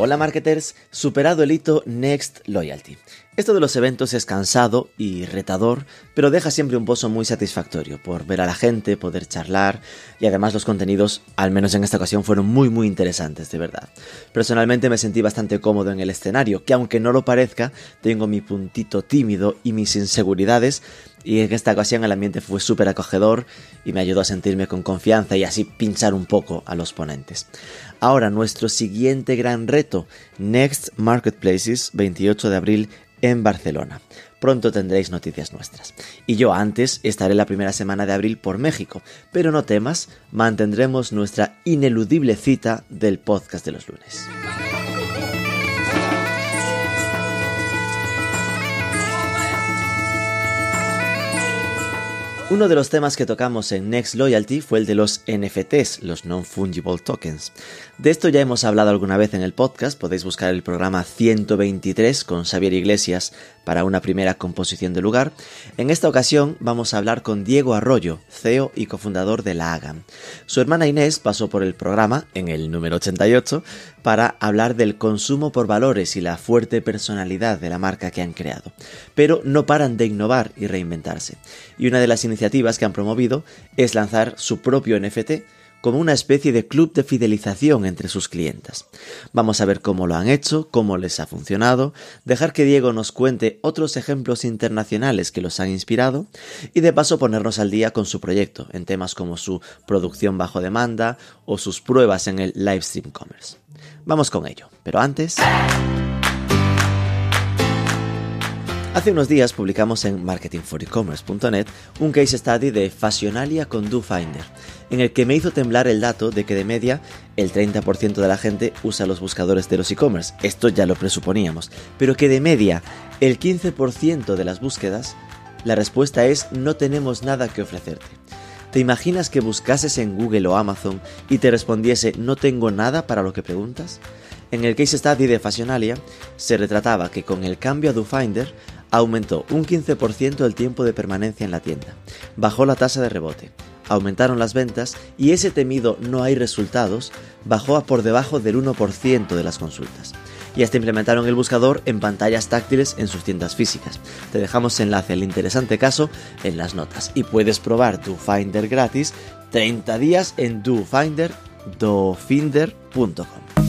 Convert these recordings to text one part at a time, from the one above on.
Hola marketers, superado el hito Next Loyalty. Esto de los eventos es cansado y retador, pero deja siempre un pozo muy satisfactorio por ver a la gente, poder charlar y además los contenidos, al menos en esta ocasión, fueron muy muy interesantes, de verdad. Personalmente me sentí bastante cómodo en el escenario, que aunque no lo parezca, tengo mi puntito tímido y mis inseguridades, y en esta ocasión el ambiente fue súper acogedor y me ayudó a sentirme con confianza y así pinchar un poco a los ponentes. Ahora nuestro siguiente gran reto, Next Marketplaces, 28 de abril en Barcelona. Pronto tendréis noticias nuestras. Y yo antes estaré la primera semana de abril por México, pero no temas, mantendremos nuestra ineludible cita del podcast de los lunes. Uno de los temas que tocamos en Next Loyalty fue el de los NFTs, los Non-Fungible Tokens. De esto ya hemos hablado alguna vez en el podcast, podéis buscar el programa 123 con Xavier Iglesias para una primera composición de lugar. En esta ocasión vamos a hablar con Diego Arroyo, CEO y cofundador de la AGAM. Su hermana Inés pasó por el programa, en el número 88, para hablar del consumo por valores y la fuerte personalidad de la marca que han creado. Pero no paran de innovar y reinventarse. Y una de las iniciativas que han promovido es lanzar su propio NFT, como una especie de club de fidelización entre sus clientes. Vamos a ver cómo lo han hecho, cómo les ha funcionado, dejar que Diego nos cuente otros ejemplos internacionales que los han inspirado y de paso ponernos al día con su proyecto en temas como su producción bajo demanda o sus pruebas en el livestream commerce. Vamos con ello, pero antes... Hace unos días publicamos en marketingforecommerce.net un case study de Fashionalia con DoFinder, en el que me hizo temblar el dato de que de media el 30% de la gente usa los buscadores de los e-commerce, esto ya lo presuponíamos, pero que de media el 15% de las búsquedas, la respuesta es no tenemos nada que ofrecerte. ¿Te imaginas que buscases en Google o Amazon y te respondiese no tengo nada para lo que preguntas? En el case study de Fashionalia se retrataba que con el cambio a DoFinder aumentó un 15% el tiempo de permanencia en la tienda, bajó la tasa de rebote, aumentaron las ventas y ese temido no hay resultados bajó a por debajo del 1% de las consultas. Y hasta implementaron el buscador en pantallas táctiles en sus tiendas físicas. Te dejamos enlace al interesante caso en las notas y puedes probar DoFinder gratis 30 días en dofinder, dofinder.com.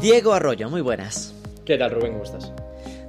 Diego Arroyo, muy buenas. ¿Qué tal, Rubén? ¿Cómo estás?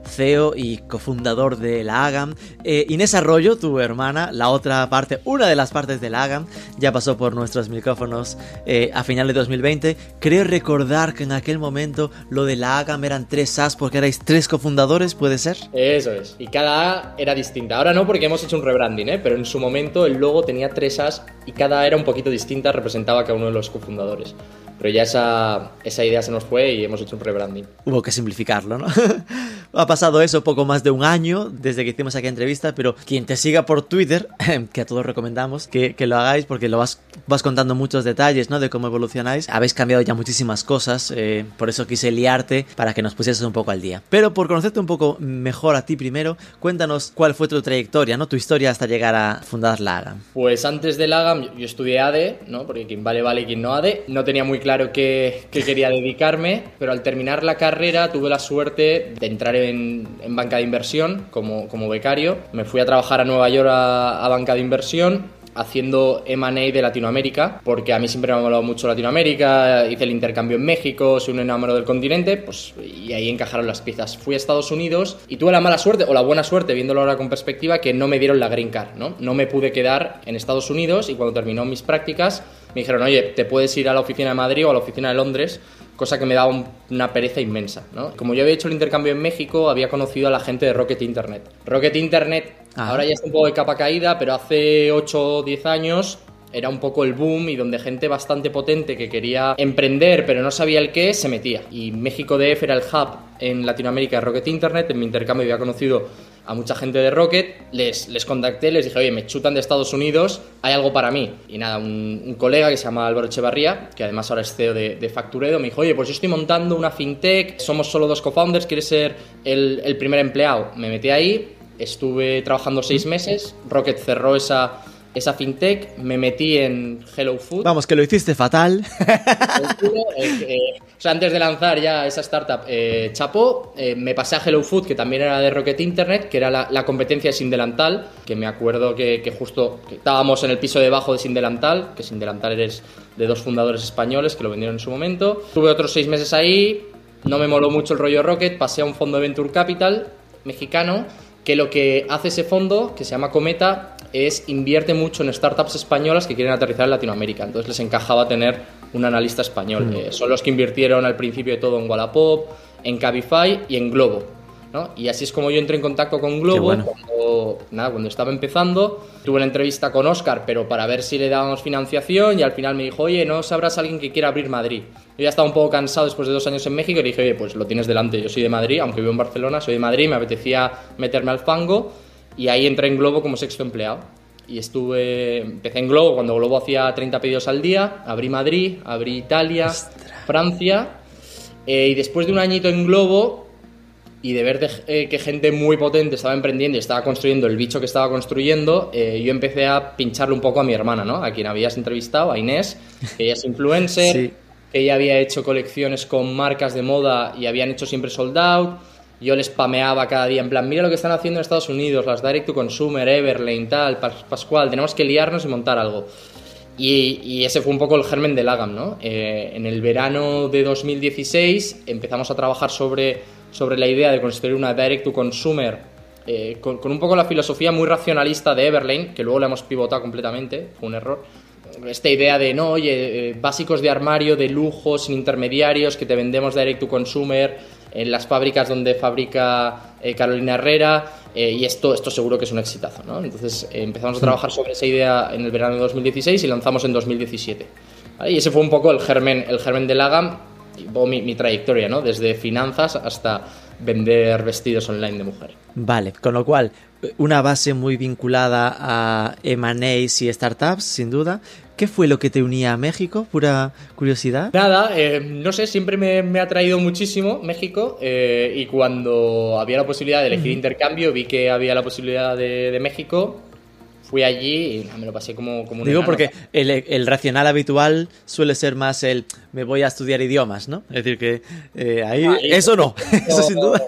CEO y cofundador de la AGAM. Eh, Inés Arroyo, tu hermana, la otra parte, una de las partes de la AGAM, ya pasó por nuestros micrófonos eh, a final de 2020. Creo recordar que en aquel momento lo de la AGAM eran tres As porque erais tres cofundadores, ¿puede ser? Eso es. Y cada A era distinta. Ahora no porque hemos hecho un rebranding, ¿eh? pero en su momento el logo tenía tres As y cada A era un poquito distinta, representaba a cada uno de los cofundadores. Pero ya esa, esa idea se nos fue y hemos hecho un rebranding. Hubo que simplificarlo, ¿no? ha pasado eso poco más de un año desde que hicimos aquella entrevista, pero quien te siga por Twitter, que a todos recomendamos que, que lo hagáis porque lo vas, vas contando muchos detalles, ¿no? De cómo evolucionáis. Habéis cambiado ya muchísimas cosas, eh, por eso quise liarte para que nos pusieses un poco al día. Pero por conocerte un poco mejor a ti primero, cuéntanos cuál fue tu trayectoria, ¿no? Tu historia hasta llegar a fundar la AGAM. Pues antes de la AGAM yo estudié ADE, ¿no? Porque quien vale, vale, quien no ADE. No tenía muy claro qué, qué quería dedicarme, pero al terminar la carrera tuve la suerte de entrar en, en banca de inversión como, como, becario. Me fui a trabajar a Nueva York a, a banca de inversión haciendo M&A de Latinoamérica, porque a mí siempre me ha molado mucho Latinoamérica, hice el intercambio en México, soy un enamorado del continente, pues y ahí encajaron las piezas. Fui a Estados Unidos y tuve la mala suerte, o la buena suerte, viéndolo ahora con perspectiva, que no me dieron la green card, ¿no? No me pude quedar en Estados Unidos y cuando terminó mis prácticas me dijeron, oye, te puedes ir a la oficina de Madrid o a la oficina de Londres, cosa que me daba un, una pereza inmensa. ¿no? Como yo había hecho el intercambio en México, había conocido a la gente de Rocket Internet. Rocket Internet Ajá. ahora ya está un poco de capa caída, pero hace 8 o 10 años era un poco el boom y donde gente bastante potente que quería emprender pero no sabía el qué se metía. Y México DF era el hub en Latinoamérica de Rocket Internet. En mi intercambio había conocido a mucha gente de Rocket, les, les contacté, les dije, oye, me chutan de Estados Unidos, hay algo para mí. Y nada, un, colega que se llama Álvaro Echevarría, que además ahora es CEO de, de, Facturedo, me dijo, oye, pues yo estoy montando una fintech, somos solo dos co-founders, ¿quieres ser el, el primer empleado? Me metí ahí, estuve trabajando seis meses, Rocket cerró esa esa fintech, me metí en Hello Food. Vamos, que lo hiciste fatal. Eh, eh, o sea, antes de lanzar ya esa startup, eh, Chapo, eh, me pasé a Hello Food, que también era de Rocket Internet, que era la, la competencia de Sindelantal, que me acuerdo que, que justo que estábamos en el piso debajo de Sindelantal, que Sindelantal eres de dos fundadores españoles que lo vendieron en su momento. Tuve otros seis meses ahí, no me moló mucho el rollo Rocket, pasé a un fondo de Venture Capital mexicano, que lo que hace ese fondo, que se llama Cometa, es invierte mucho en startups españolas que quieren aterrizar en Latinoamérica. Entonces les encajaba tener un analista español. Mm. Eh, son los que invirtieron al principio de todo en Wallapop, en Cabify y en Globo. ¿no? Y así es como yo entré en contacto con Globo bueno. cuando, nada, cuando estaba empezando. Tuve una entrevista con Oscar, pero para ver si le dábamos financiación y al final me dijo, oye, ¿no sabrás alguien que quiera abrir Madrid? Yo ya estaba un poco cansado después de dos años en México y le dije, oye, pues lo tienes delante, yo soy de Madrid, aunque vivo en Barcelona, soy de Madrid, me apetecía meterme al fango y ahí entré en Globo como sexto empleado. Y estuve, empecé en Globo cuando Globo hacía 30 pedidos al día, abrí Madrid, abrí Italia, Ostras. Francia, eh, y después de un añito en Globo y de ver de, eh, que gente muy potente estaba emprendiendo y estaba construyendo el bicho que estaba construyendo, eh, yo empecé a pincharle un poco a mi hermana, ¿no? A quien habías entrevistado, a Inés, que ella es influencer, Sí. que ella había hecho colecciones con marcas de moda y habían hecho siempre sold out. Yo les spameaba cada día, en plan, mira lo que están haciendo en Estados Unidos, las Direct to Consumer, Everlane, tal, Pas- Pascual, tenemos que liarnos y montar algo. Y, y ese fue un poco el germen del Agam, ¿no? Eh, en el verano de 2016 empezamos a trabajar sobre, sobre la idea de construir una Direct to Consumer eh, con, con un poco la filosofía muy racionalista de Everlane, que luego la hemos pivotado completamente, fue un error. Esta idea de, no, oye, eh, básicos de armario, de lujo, sin intermediarios, que te vendemos direct to consumer, en las fábricas donde fabrica eh, Carolina Herrera, eh, y esto, esto seguro que es un exitazo, ¿no? Entonces eh, empezamos a trabajar sobre esa idea en el verano de 2016 y lanzamos en 2017. ¿vale? Y ese fue un poco el germen, el germen del Agam, mi, mi trayectoria, ¿no? Desde finanzas hasta vender vestidos online de mujer. Vale, con lo cual, una base muy vinculada a M&As y startups, sin duda. ¿Qué fue lo que te unía a México? Pura curiosidad. Nada, eh, no sé, siempre me, me ha atraído muchísimo México eh, y cuando había la posibilidad de elegir intercambio, vi que había la posibilidad de, de México, fui allí y me lo pasé como, como un Digo enano. porque el, el racional habitual suele ser más el me voy a estudiar idiomas, ¿no? Es decir, que eh, ahí... Ahí- Eso no, eso sin duda.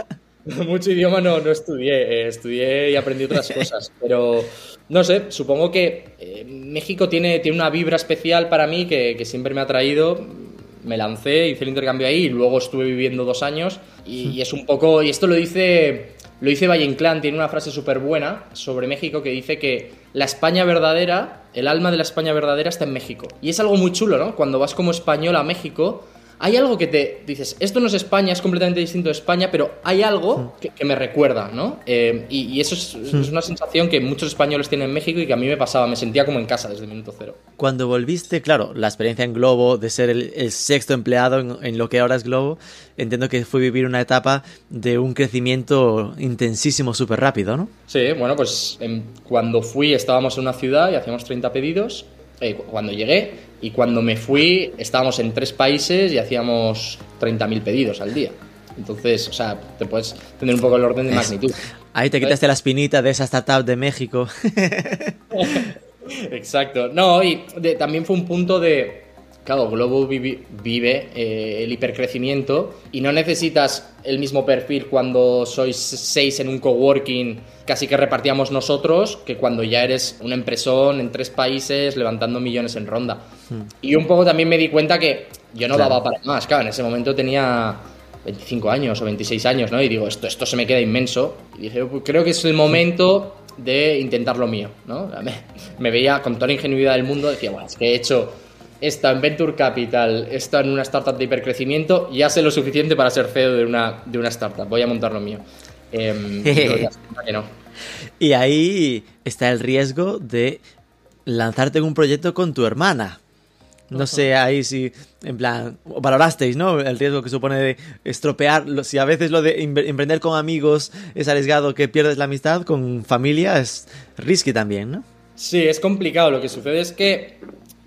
Mucho idioma no, no estudié, eh, estudié y aprendí otras cosas, pero no sé, supongo que eh, México tiene, tiene una vibra especial para mí que, que siempre me ha traído. Me lancé, hice el intercambio ahí y luego estuve viviendo dos años y, y es un poco, y esto lo dice, lo dice Valle Inclán, tiene una frase súper buena sobre México que dice que la España verdadera, el alma de la España verdadera está en México. Y es algo muy chulo, ¿no? Cuando vas como español a México, hay algo que te dices, esto no es España, es completamente distinto de España, pero hay algo que, que me recuerda, ¿no? Eh, y, y eso es, es una sensación que muchos españoles tienen en México y que a mí me pasaba, me sentía como en casa desde el minuto cero. Cuando volviste, claro, la experiencia en Globo, de ser el, el sexto empleado en, en lo que ahora es Globo, entiendo que fue vivir una etapa de un crecimiento intensísimo, súper rápido, ¿no? Sí, bueno, pues em, cuando fui estábamos en una ciudad y hacíamos 30 pedidos, eh, cu- cuando llegué, y cuando me fui estábamos en tres países y hacíamos 30.000 pedidos al día. Entonces, o sea, te puedes tener un poco el orden de magnitud. Ahí te quitaste la espinita de esa startup de México. Exacto. No, y de- también fue un punto de. Claro, Globo vivi- vive eh, el hipercrecimiento y no necesitas el mismo perfil cuando sois seis en un coworking, casi que repartíamos nosotros, que cuando ya eres una empresón en tres países levantando millones en ronda. Y un poco también me di cuenta que yo no Claro. daba para más. Claro, en ese momento tenía 25 años o 26 años, ¿no? Y digo, esto, esto se me queda inmenso. Y dije, "Pues creo que es el momento de intentar lo mío, ¿no? Me, me veía con toda la ingenuidad del mundo, decía, bueno, es que he hecho esto en Venture Capital, esto en una startup de hipercrecimiento, ya sé lo suficiente para ser CEO de una, de una startup, voy a montar lo mío. Que no. Y ahí está el riesgo de lanzarte en un proyecto con tu hermana. No sé ahí si, en plan, valorasteis, ¿no? El riesgo que supone de estropear. Si a veces lo de emprender con amigos es arriesgado que pierdes la amistad, con familia es risky también, ¿no? Sí, es complicado. Lo que sucede es que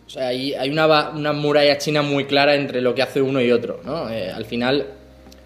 o sea, hay, hay una, una, muralla china muy clara entre lo que hace uno y otro, ¿no? Eh, al final,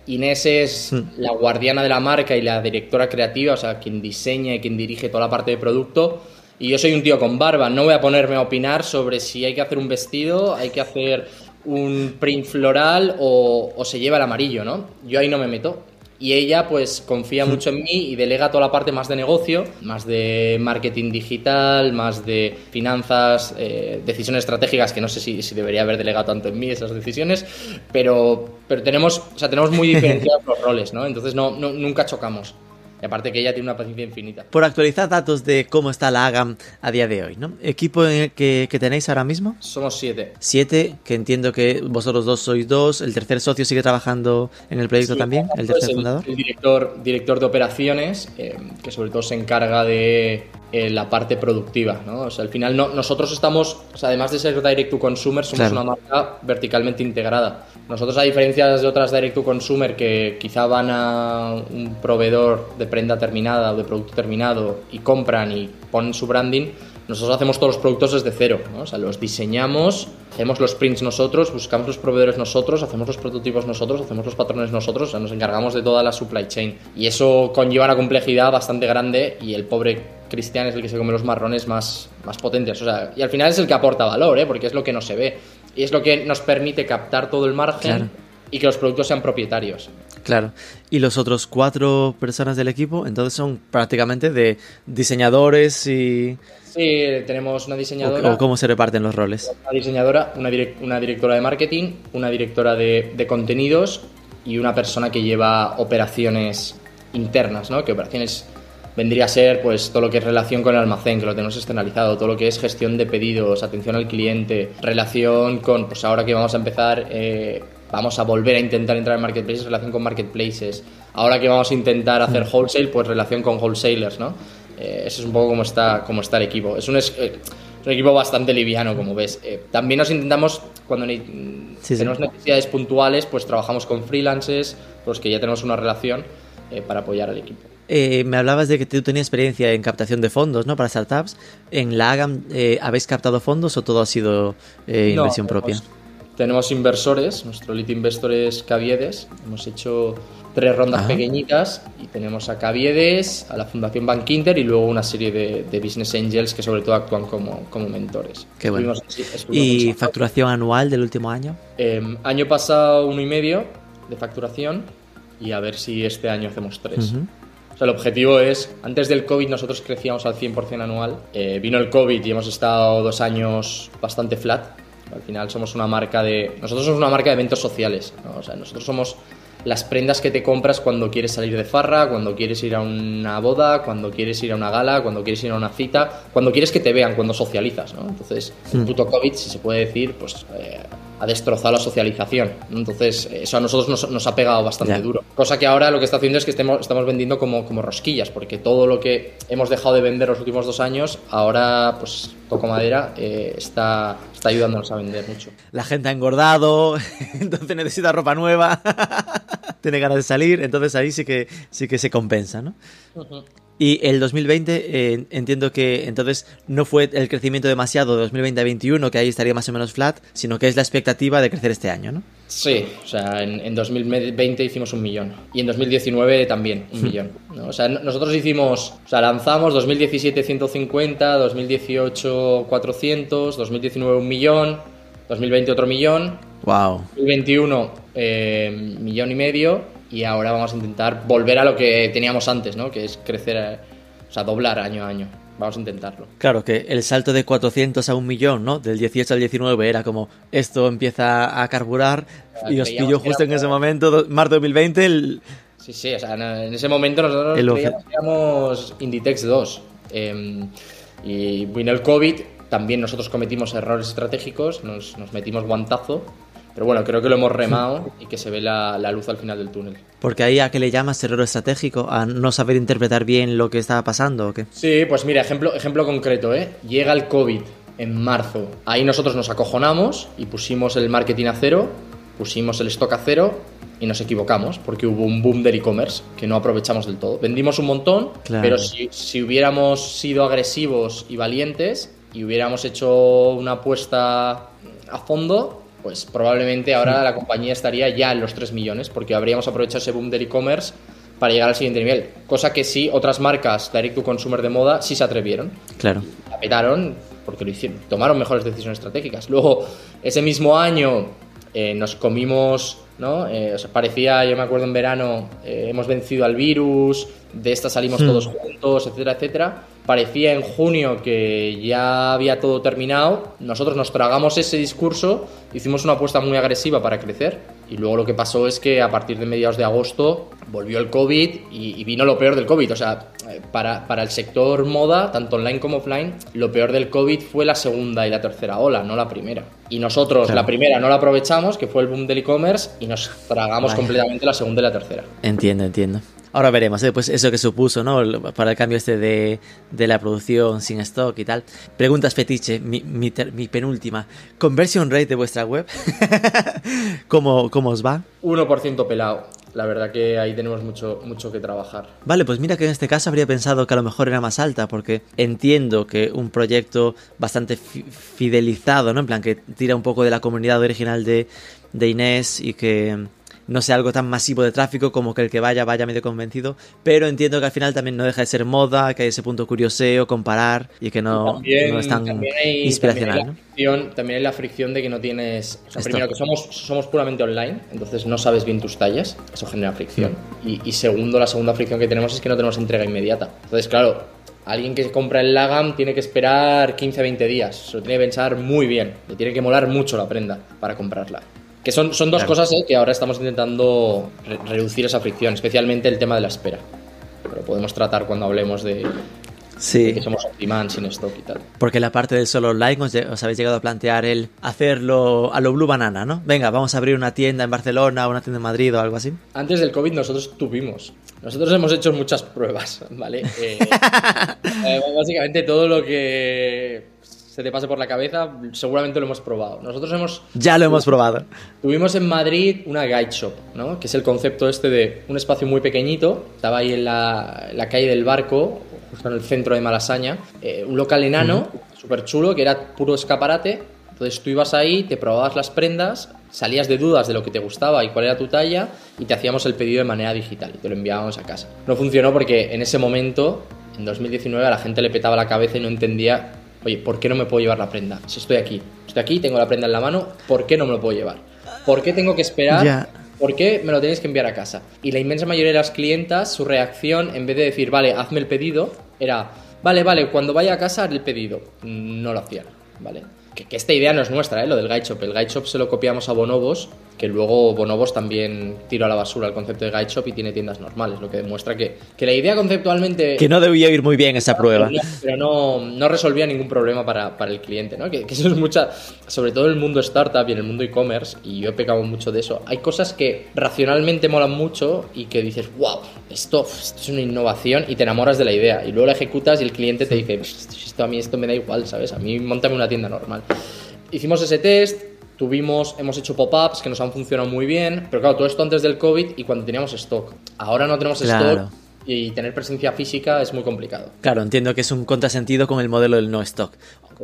Inés es la guardiana de la marca y la directora creativa, o sea, quien diseña y quien dirige toda la parte de producto y yo soy un tío con barba, no voy a ponerme a opinar sobre si hay que hacer un vestido, hay que hacer un print floral o, se lleva el amarillo, ¿no? Yo ahí no me meto. Y ella pues confía mucho en mí y delega toda la parte más de negocio, más de marketing digital, más de finanzas, eh, decisiones estratégicas, que no sé si, si, debería haber delegado tanto en mí esas decisiones, pero, pero tenemos, o sea, tenemos muy diferenciados los roles, ¿no? Entonces no, no, nunca chocamos. Y aparte que ella tiene una paciencia infinita. Por actualizar datos de cómo está la AGAM a día de hoy, ¿no? ¿Equipo que, que tenéis ahora mismo? Somos siete. Siete, que entiendo que vosotros dos sois dos. ¿El tercer socio sigue trabajando en el proyecto también? ¿El tercer fundador? El director, director de operaciones, eh, que sobre todo se encarga de eh, la parte productiva, ¿no? O sea, al final no, nosotros estamos, o sea, además de ser direct to consumer, somos una marca verticalmente integrada. Nosotros, a diferencia de otras direct to consumer que quizá van a un proveedor de prenda terminada o de producto terminado y compran y ponen su branding, nosotros hacemos todos los productos desde cero, ¿no? o sea, los diseñamos, hacemos los prints nosotros, buscamos los proveedores nosotros, hacemos los prototipos nosotros, hacemos los patrones nosotros, o sea, nos encargamos de toda la supply chain. Y eso conlleva una complejidad bastante grande y el pobre Cristian es el que se come los marrones más, más potentes. O sea, y al final es el que aporta valor, ¿eh? porque es lo que no se ve. Y es lo que nos permite captar todo el margen y que los productos sean propietarios. Claro. Y los otros cuatro personas del equipo, entonces son prácticamente de diseñadores y... Sí, tenemos una diseñadora. ¿O cómo se reparten los roles? Una diseñadora, una, una directora de marketing, una directora de, de, contenidos y una persona que lleva operaciones internas, ¿no? Que operaciones vendría a ser pues todo lo que es relación con el almacén, que lo tenemos externalizado, todo lo que es gestión de pedidos, atención al cliente, relación con, pues ahora que vamos a empezar... Eh, vamos a volver a intentar entrar en marketplaces, relación con marketplaces. Ahora que vamos a intentar hacer wholesale, pues relación con wholesalers, ¿no? Eh, eso es un poco como está, como está el equipo. Es un, eh, un equipo bastante liviano, como ves. Eh, también nos intentamos, cuando tenemos necesidades puntuales, pues trabajamos con freelancers, pues que ya tenemos una relación para apoyar al equipo. me hablabas de que tú tenías experiencia en captación de fondos, ¿no? Para startups. ¿En la AGAM habéis captado fondos o todo ha sido inversión propia? Tenemos inversores, nuestro lead investor es Caviedes, hemos hecho tres rondas pequeñitas y tenemos a Caviedes, a la Fundación Bank Inter y luego una serie de, business angels que sobre todo actúan como, como mentores. Qué bueno. ¿Y facturación anual del último año? Em, año pasado uno y medio de facturación y a ver si este año hacemos tres. O sea, el objetivo es, antes del COVID nosotros crecíamos al 100% anual, eh, vino el COVID y hemos estado dos años bastante flat, al final somos una marca de... Nosotros somos una marca de eventos sociales. O sea, nosotros somos las prendas que te compras cuando quieres salir de farra, cuando quieres ir a una boda, cuando quieres ir a una gala, cuando quieres ir a una cita, cuando quieres que te vean, cuando socializas, ¿no? Entonces, el hmm. puto COVID, si se puede decir, pues eh, ha destrozado la socialización. Entonces, eso a nosotros nos, ha pegado bastante duro. Cosa que ahora lo que está haciendo es que estemos, estamos vendiendo como, como rosquillas, porque todo lo que hemos dejado de vender los últimos dos años, ahora, pues, toco madera, eh, está, está ayudándonos a vender mucho. La gente ha engordado, entonces necesita ropa nueva, tiene ganas de salir, entonces ahí sí que, sí que se compensa, ¿no? Y el 2020 eh, entiendo que entonces no fue el crecimiento demasiado de 2020 a 2021, que ahí estaría más o menos flat, sino que es la expectativa de crecer este año, ¿no? Sí, o sea, en, 2020 hicimos un millón y en 2019 también un hmm. millón. O sea, nosotros hicimos, o sea, lanzamos 2017 150, 2018 400, 2019 un millón, 2020 otro millón, wow. 2021 eh, millón y medio y ahora vamos a intentar volver a lo que teníamos antes, ¿no? Que es crecer, eh, o sea, doblar año a año. Vamos a intentarlo. Claro, que el salto de 400 a un millón, ¿no? Del 18 al 19 era como esto empieza a carburar y os pilló justo en ese momento, marzo 2020, el... Sí, sí, o sea, en ese momento nosotros creíamos Inditex 2 em, y vino el COVID, también nosotros cometimos errores estratégicos, nos, nos metimos guantazo pero bueno, creo que lo hemos remado y que se ve la, luz al final del túnel. Porque ahí a qué le llamas error estratégico, a no saber interpretar bien lo que estaba pasando o qué? Sí, pues mira, ejemplo, ejemplo concreto, ¿eh? Llega el COVID en marzo. Ahí nosotros nos acojonamos y pusimos el marketing a cero, pusimos el stock a cero y nos equivocamos porque hubo un boom del e-commerce que no aprovechamos del todo. Vendimos un montón, Claro. pero si, si hubiéramos sido agresivos y valientes y hubiéramos hecho una apuesta a fondo, pues probablemente ahora la compañía estaría ya en los 3 millones porque habríamos aprovechado ese boom del e-commerce para llegar al siguiente nivel. Cosa que sí, otras marcas direct to consumer de moda sí se atrevieron Claro. la petaron porque lo hicieron, tomaron mejores decisiones estratégicas. Luego, ese mismo año eh, nos comimos, ¿no? Eh, o sea, parecía, yo me acuerdo en verano, eh, hemos vencido al virus, de esta salimos todos juntos, etcétera, etcétera. Parecía en junio que ya había todo terminado. Nosotros nos tragamos ese discurso, hicimos una apuesta muy agresiva para crecer. Y luego lo que pasó es que a partir de mediados de agosto volvió el COVID y, y vino lo peor del COVID. O sea, para, para el sector moda, tanto online como offline, lo peor del COVID fue la segunda y la tercera ola, no la primera. Y nosotros Claro. la primera no la aprovechamos, que fue el boom del e-commerce, y nos tragamos completamente la segunda y la tercera. Entiendo, entiendo. Ahora veremos, ¿eh? pues eso que supuso, ¿no? Para el cambio este de, de la producción sin stock y tal. Preguntas fetiche, mi, mi, ter- mi penúltima. Conversion rate de vuestra web. ¿Cómo, ¿Cómo os va? 1% pelado. La verdad que ahí tenemos mucho, mucho que trabajar. Vale, pues mira que en este caso habría pensado que a lo mejor era más alta, porque entiendo que un proyecto bastante fi- fidelizado, ¿no? En plan, que tira un poco de la comunidad original de, de Inés y que no sea algo tan masivo de tráfico como que el que vaya vaya medio convencido, pero entiendo que al final también no deja de ser moda, que hay ese punto curioseo, comparar y que no, también, no es tan también hay, inspiracional, también hay la fricción, también hay la fricción de que no tienes. O sea, primero, que somos, somos puramente online, entonces no sabes bien tus tallas, eso genera fricción. Y, y segundo, la segunda fricción que tenemos es que no tenemos entrega inmediata. Entonces, claro, alguien que compra el Lagam tiene que esperar 15 a 20 días, se lo tiene que pensar muy bien, le tiene que molar mucho la prenda para comprarla. Que son, son dos Claro. cosas eh, que ahora estamos intentando re- reducir esa fricción, especialmente el tema de la espera. Pero podemos tratar cuando hablemos de, de Sí, que somos on-demand, sin stock y tal. porque la parte del solo online os habéis llegado a plantear el hacerlo a lo Blue Banana, ¿no? Venga, vamos a abrir una tienda en Barcelona, una tienda en Madrid o algo así. Antes del COVID nosotros tuvimos. Nosotros hemos hecho muchas pruebas, ¿vale? Eh, eh, básicamente todo lo que se te pase por la cabeza seguramente lo hemos probado. Nosotros hemos Ya lo hemos probado. Tuvimos en Madrid una guide shop, ¿no? Que es el concepto este de un espacio muy pequeñito. Estaba ahí en la, en la calle del Barco, justo en el centro de Malasaña. eh, un local enano, súper chulo, que era puro escaparate. Entonces tú ibas ahí, te probabas las prendas, salías de dudas de lo que te gustaba y cuál era tu talla y te hacíamos el pedido de manera digital y te lo enviábamos a casa. No funcionó porque en ese momento, en 2019, a la gente le petaba la cabeza y no entendía, oye, ¿por qué no me puedo llevar la prenda? Si estoy aquí, estoy aquí, tengo la prenda en la mano, ¿por qué no me lo puedo llevar? ¿Por qué tengo que esperar? ¿Por qué me lo tenéis que enviar a casa? Y la inmensa mayoría de las clientas, su reacción, en vez de decir, vale, hazme el pedido, era, vale, vale, cuando vaya a casa haré el pedido. No lo hacían, ¿vale? Que, que esta idea no es nuestra, ¿eh? lo del Shop. El Shop se lo copiamos a Bonobos, que luego Bonobos también tiró a la basura el concepto de Shop y tiene tiendas normales, lo que demuestra que, que la idea conceptualmente... Que no debía ir muy bien esa prueba. Pero no, no resolvía ningún problema para, para el cliente, ¿no? Que, que eso es mucha, sobre todo en el mundo startup y en el mundo e-commerce, y yo he pecado mucho de eso. Hay cosas que racionalmente molan mucho y que dices, wow, esto, esto es una innovación y te enamoras de la idea. Y luego la ejecutas y el cliente te dice, esto a mí esto me da igual, ¿sabes? A mí montame una tienda normal. Hicimos ese test, tuvimos, hemos hecho pop-ups que nos han funcionado muy bien, pero claro, todo esto antes del COVID y cuando teníamos stock. Ahora no tenemos Claro. stock y tener presencia física es muy complicado. Claro, entiendo que es un contrasentido con el modelo del no stock.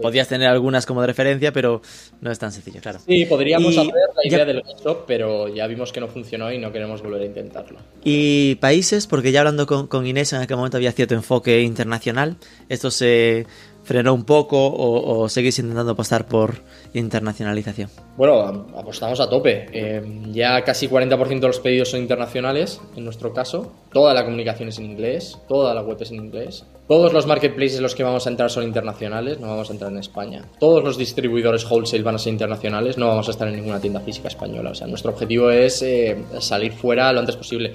Podías tener algunas como de referencia, pero no es tan sencillo, claro. Sí, podríamos Y hacer la ya- idea del shop, pero ya vimos que no funcionó y no queremos volver a intentarlo. Y países, porque ya hablando con, con Inés en aquel momento había cierto enfoque internacional. ¿Esto se frenó un poco o, seguís intentando apostar por internacionalización? Bueno, am- apostamos a tope. Eh, ya casi 40% de los pedidos son internacionales, en nuestro caso. Toda la comunicación es en inglés, toda la web es en inglés. Todos los marketplaces en los que vamos a entrar son internacionales, no vamos a entrar en España. Todos los distribuidores wholesale van a ser internacionales, no vamos a estar en ninguna tienda física española. O sea, nuestro objetivo es eh, salir fuera lo antes posible.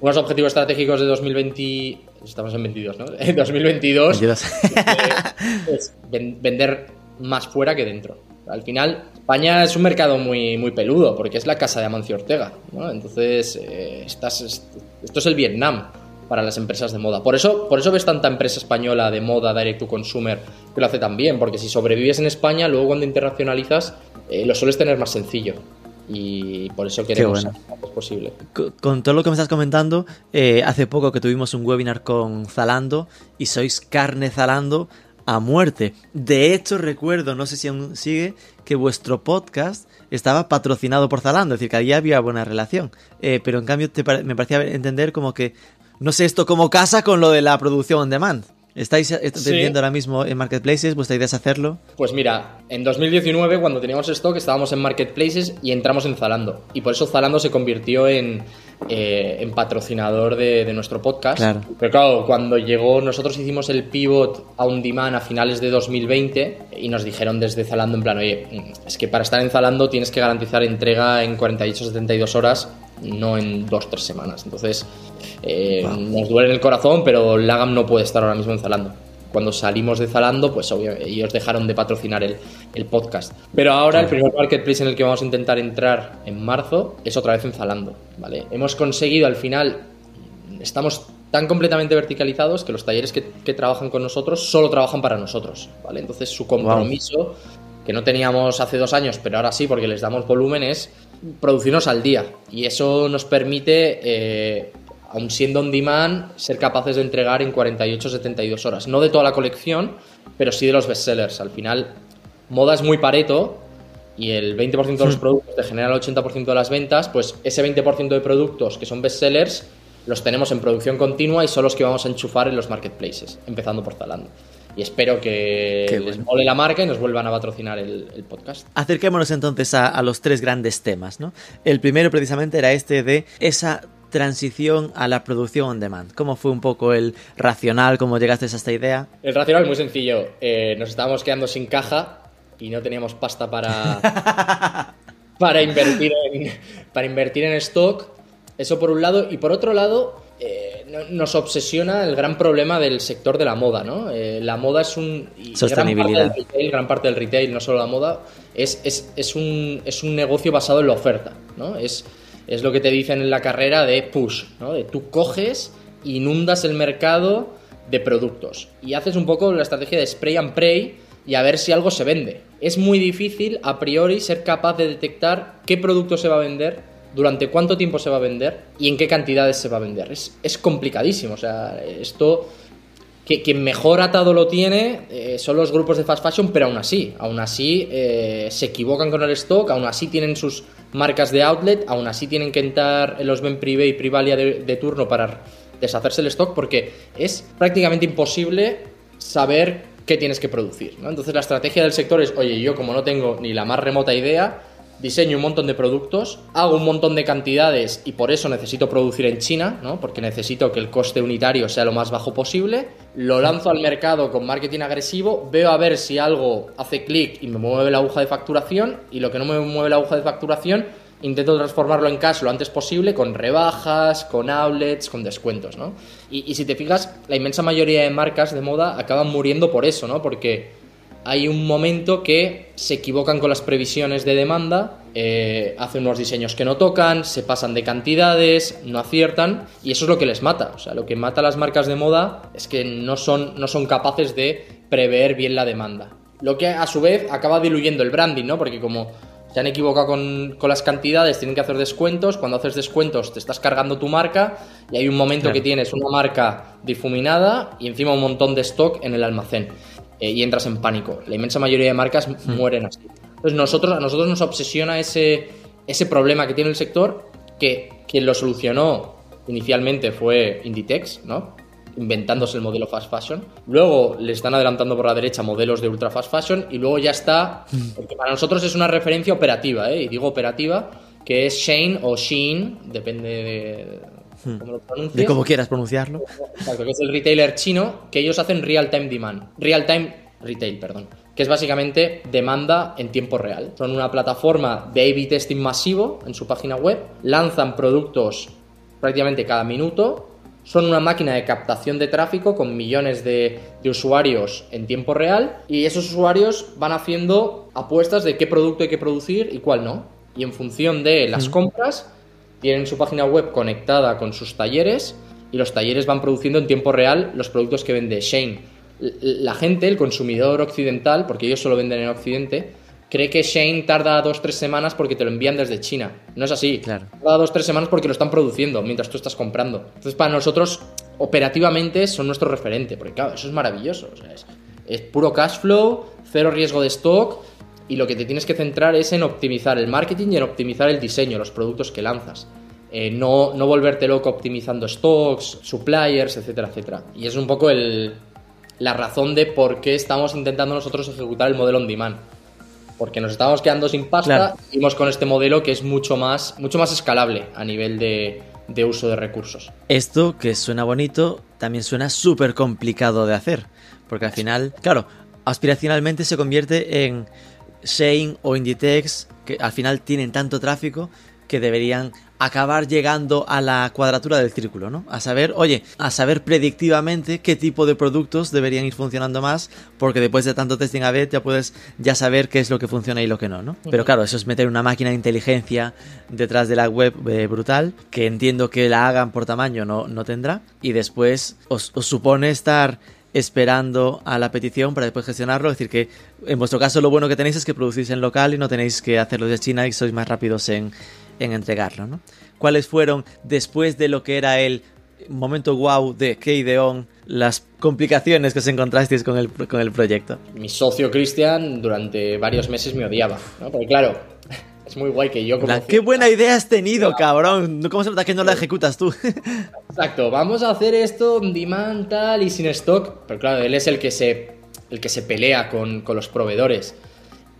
Unos objetivos estratégicos de 2020... Estamos en 22, ¿no? En 2022 22. es ven- vender más fuera que dentro. Al final, España es un mercado muy, muy peludo, porque es la casa de Amancio Ortega, ¿no? Entonces, eh, estás- esto es el Vietnam para las empresas de moda. Por eso, por eso ves tanta empresa española de moda, direct to consumer, que lo hace tan bien, porque si sobrevives en España, luego cuando internacionalizas, eh, lo sueles tener más sencillo. Y por eso queremos bueno. lo antes posible. Co- Con todo lo que me estás comentando, eh, hace poco que tuvimos un webinar con Zalando y sois carne Zalando a muerte. De hecho, recuerdo, no sé si aún sigue, que vuestro podcast estaba patrocinado por Zalando, es decir, que ahí había buena relación. Eh, pero en cambio te me parecía entender como que, no sé esto cómo casa con lo de la producción on demand. ¿Estáis est- Sí. vendiendo ahora mismo en marketplaces? ¿Vuestra idea es hacerlo? Pues mira, en 2019 cuando teníamos stock estábamos en marketplaces y entramos en Zalando. Y por eso Zalando se convirtió en, eh, en patrocinador de, de nuestro podcast. Claro. Pero claro, cuando llegó, nosotros hicimos el pivot a un demand a finales de 2020 y nos dijeron desde Zalando en plan, oye, es que para estar en Zalando tienes que garantizar entrega en 48-72 horas, no en 2-3 semanas. Entonces, eh, nos duele en el corazón, pero Lagam no puede estar ahora mismo en Zalando. Cuando salimos de Zalando, pues obvio, ellos dejaron de patrocinar el, el podcast. Pero ahora el primer marketplace en el que vamos a intentar entrar en marzo es otra vez en Zalando, ¿vale? Hemos conseguido al final, estamos tan completamente verticalizados que los talleres que, que trabajan con nosotros solo trabajan para nosotros, ¿vale? Entonces su compromiso, que no teníamos hace dos años, pero ahora sí porque les damos volumen, es producirnos al día. Y eso nos permite, eh, aun siendo on demand, ser capaces de entregar en 48-72 horas. No de toda la colección, pero sí de los bestsellers. Al final, moda es muy pareto y el 20% de los productos te genera el 80% de las ventas, pues ese 20% de productos que son bestsellers los tenemos en producción continua y son los que vamos a enchufar en los marketplaces, empezando por Zalando. Y espero que les mole la marca y nos vuelvan a patrocinar el, el podcast. Acerquémonos entonces a, a los tres grandes temas, ¿no? El primero precisamente era este de esa transición a la producción on demand. ¿Cómo fue un poco el racional? ¿Cómo llegaste a esta idea? El racional es muy sencillo. Eh, nos estábamos quedando sin caja y no teníamos pasta para, para, invertir en, para invertir en stock. Eso por un lado. Y por otro lado, eh, no- nos obsesiona el gran problema del sector de la moda, ¿no? Eh, la moda es un... y Gran parte, Sostenibilidad. del retail, gran parte del retail, no solo la moda, es, es, es un, es un negocio basado en la oferta, ¿no? Es, es lo que te dicen en la carrera de push, ¿no? De tú coges, inundas el mercado de productos y haces un poco la estrategia de spray and pray y a ver si algo se vende. Es muy difícil a priori ser capaz de detectar qué producto se va a vender, durante cuánto tiempo se va a vender y en qué cantidades se va a vender. Es, es complicadísimo, o sea, esto que quien mejor atado lo tiene eh, son los grupos de fast fashion, pero aún así, aún así eh, se equivocan con el stock, aún así tienen sus marcas de outlet, aún así tienen que entrar en los Ben Privé y Privalia de, turno para deshacerse el stock, porque es prácticamente imposible saber qué tienes que producir. ¿no? Entonces la estrategia del sector es, oye, yo como no tengo ni la más remota idea, diseño un montón de productos, hago un montón de cantidades y por eso necesito producir en China, ¿no? porque necesito que el coste unitario sea lo más bajo posible, lo lanzo al mercado con marketing agresivo, veo a ver si algo hace clic y me mueve la aguja de facturación y lo que no me mueve la aguja de facturación intento transformarlo en cash lo antes posible con rebajas, con outlets, con descuentos, ¿no? Y, si te fijas, la inmensa mayoría de marcas de moda acaban muriendo por eso, ¿no? Porque hay un momento que se equivocan con las previsiones de demanda, eh, hacen unos diseños que no tocan, se pasan de cantidades, no aciertan, y eso es lo que les mata. O sea, lo que mata a las marcas de moda es que no son, no son capaces de prever bien la demanda. Lo que a su vez acaba diluyendo el branding, ¿no? Porque como se han equivocado con, con las cantidades, tienen que hacer descuentos, cuando haces descuentos te estás cargando tu marca y hay un momento Claro. que tienes una marca difuminada y encima un montón de stock en el almacén eh, y entras en pánico. La inmensa mayoría de marcas mueren así. Entonces nosotros, a nosotros nos obsesiona ese, ese problema que tiene el sector, que quien lo solucionó inicialmente fue Inditex, ¿no? inventándose el modelo fast fashion. Luego le están adelantando por la derecha modelos de ultra fast fashion y luego ya está, porque para nosotros es una referencia operativa, ¿eh? y digo operativa, que es Shane o Shein, depende de lo pronuncies. De cómo quieras pronunciarlo. Exacto, que es el retailer chino, que ellos hacen real time demand. Real time retail, perdón. Que es básicamente demanda en tiempo real. Son una plataforma de A-B testing masivo en su página web. Lanzan productos prácticamente cada minuto. Son una máquina de captación de tráfico con millones de, de usuarios en tiempo real. Y esos usuarios van haciendo apuestas de qué producto hay que producir y cuál no. Y en función de las compras, tienen su página web conectada con sus talleres y los talleres van produciendo en tiempo real los productos que vende Shane la gente, el consumidor occidental, porque ellos solo venden en Occidente, cree que Shane tarda dos tres semanas porque te lo envían desde China. No es así. Claro. Tarda dos tres semanas porque lo están produciendo mientras tú estás comprando. Entonces, para nosotros, operativamente, son nuestro referente. Porque, claro, eso es maravilloso. O sea, es, es puro cash flow, cero riesgo de stock. Y lo que te tienes que centrar es en optimizar el marketing y en optimizar el diseño, los productos que lanzas. Eh, no, no volverte loco optimizando stocks, suppliers, etcétera, etcétera. Y es un poco el, la razón de por qué estamos intentando nosotros ejecutar el modelo on demand porque nos estábamos quedando sin pasta Claro. y fuimos con este modelo que es mucho más, mucho más escalable a nivel de, de uso de recursos. Esto, que suena bonito, también suena súper complicado de hacer. Porque al final, claro, aspiracionalmente se convierte en Shane o Inditex, que al final tienen tanto tráfico que deberían acabar llegando a la cuadratura del círculo, ¿no? A saber, oye, a saber predictivamente qué tipo de productos deberían ir funcionando más, porque después de tanto testing a ya puedes ya saber qué es lo que funciona y lo que no, ¿no? Pero claro, eso es meter una máquina de inteligencia detrás de la web eh, brutal, que entiendo que la hagan por tamaño no, no tendrá, y después os, os supone estar esperando a la petición para después gestionarlo. Es decir, que en vuestro caso lo bueno que tenéis es que producís en local y no tenéis que hacerlo de China y sois más rápidos en, en entregarlo. ¿no? ¿Cuáles fueron, después de lo que era el momento wow de Keideon, las complicaciones que os encontrasteis con el, con el proyecto? Mi socio Cristian durante varios meses me odiaba, ¿no? Porque claro, es muy guay que yo como... La- ¡Qué buena idea has tenido, cabrón! ¿Cómo se nota que no la ejecutas tú? Exacto, vamos a hacer esto demand tal y sin stock. Pero claro, él es el que se, el que se pelea con, con los proveedores.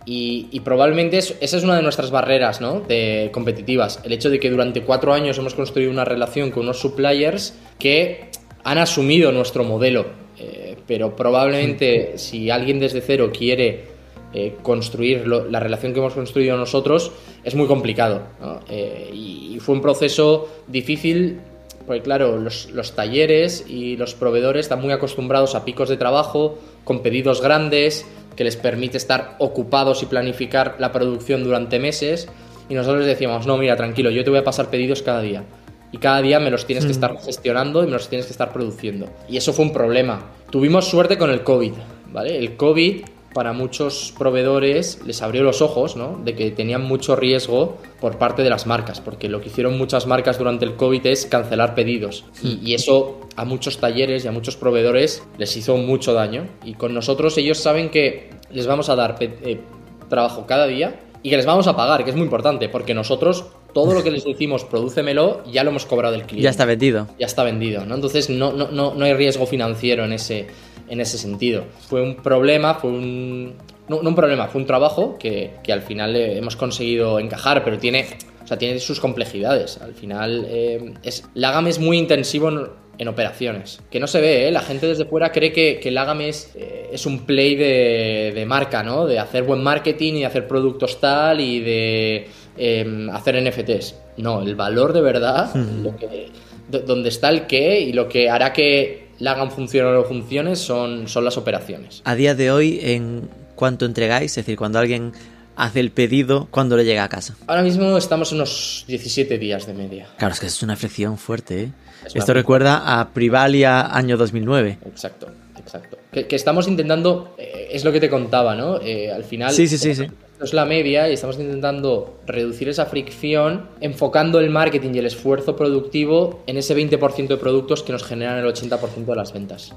Y, y probablemente es- esa es una de nuestras barreras ¿no? de competitivas. El hecho de que durante cuatro años hemos construido una relación con unos suppliers que han asumido nuestro modelo. Eh, pero probablemente si alguien desde cero quiere eh, construir lo- la relación que hemos construido nosotros, es muy complicado. ¿no? Eh, y, y fue un proceso difícil porque claro, los, los talleres y los proveedores están muy acostumbrados a picos de trabajo, con pedidos grandes, que les permite estar ocupados y planificar la producción durante meses. Y nosotros les decíamos, no, mira, tranquilo, yo te voy a pasar pedidos cada día. Y cada día me los tienes que estar gestionando y me los tienes que estar produciendo. Y eso fue un problema. Tuvimos suerte con el COVID, ¿vale? El COVID para muchos proveedores les abrió los ojos, ¿no? De que tenían mucho riesgo por parte de las marcas, porque lo que hicieron muchas marcas durante el COVID es cancelar pedidos. Y, y eso a muchos talleres y a muchos proveedores les hizo mucho daño. Y con nosotros ellos saben que les vamos a dar eh, trabajo cada día y que les vamos a pagar, que es muy importante, porque nosotros todo lo que les decimos, prodúcemelo, ya lo hemos cobrado del cliente ya está vendido. ya está vendido, ¿no? Entonces no, no, no, no hay riesgo financiero en ese, en ese sentido. Fue un problema, fue un... No, no un problema, fue un trabajo que, que al final eh, hemos conseguido encajar, pero tiene, o sea, tiene sus complejidades. Al final, eh, es, es muy intensivo en, en operaciones, que no se ve, ¿eh? La gente desde fuera cree que, que es, eh, es un play de, de marca, ¿no? De hacer buen marketing y de hacer productos tal y de eh, hacer NFTs. No, el valor de verdad, lo que, do- donde está el qué y lo que hará que Lagam funcione o no funcione son, son las operaciones. A día de hoy, ¿en cuánto entregáis? Es decir, cuando alguien hace el pedido, ¿cuándo le llega a casa? Ahora mismo estamos en unos 17 días de media. Claro, es que es una fricción fuerte, ¿eh? Es Esto recuerda a Privalia año 2009. Exacto, exacto. Que, que estamos intentando, eh, es lo que te contaba, ¿no? Eh, al final, Sí, sí, sí, sí. Esto es la media y estamos intentando reducir esa fricción enfocando el marketing y el esfuerzo productivo en ese 20% de productos que nos generan el 80% de las ventas.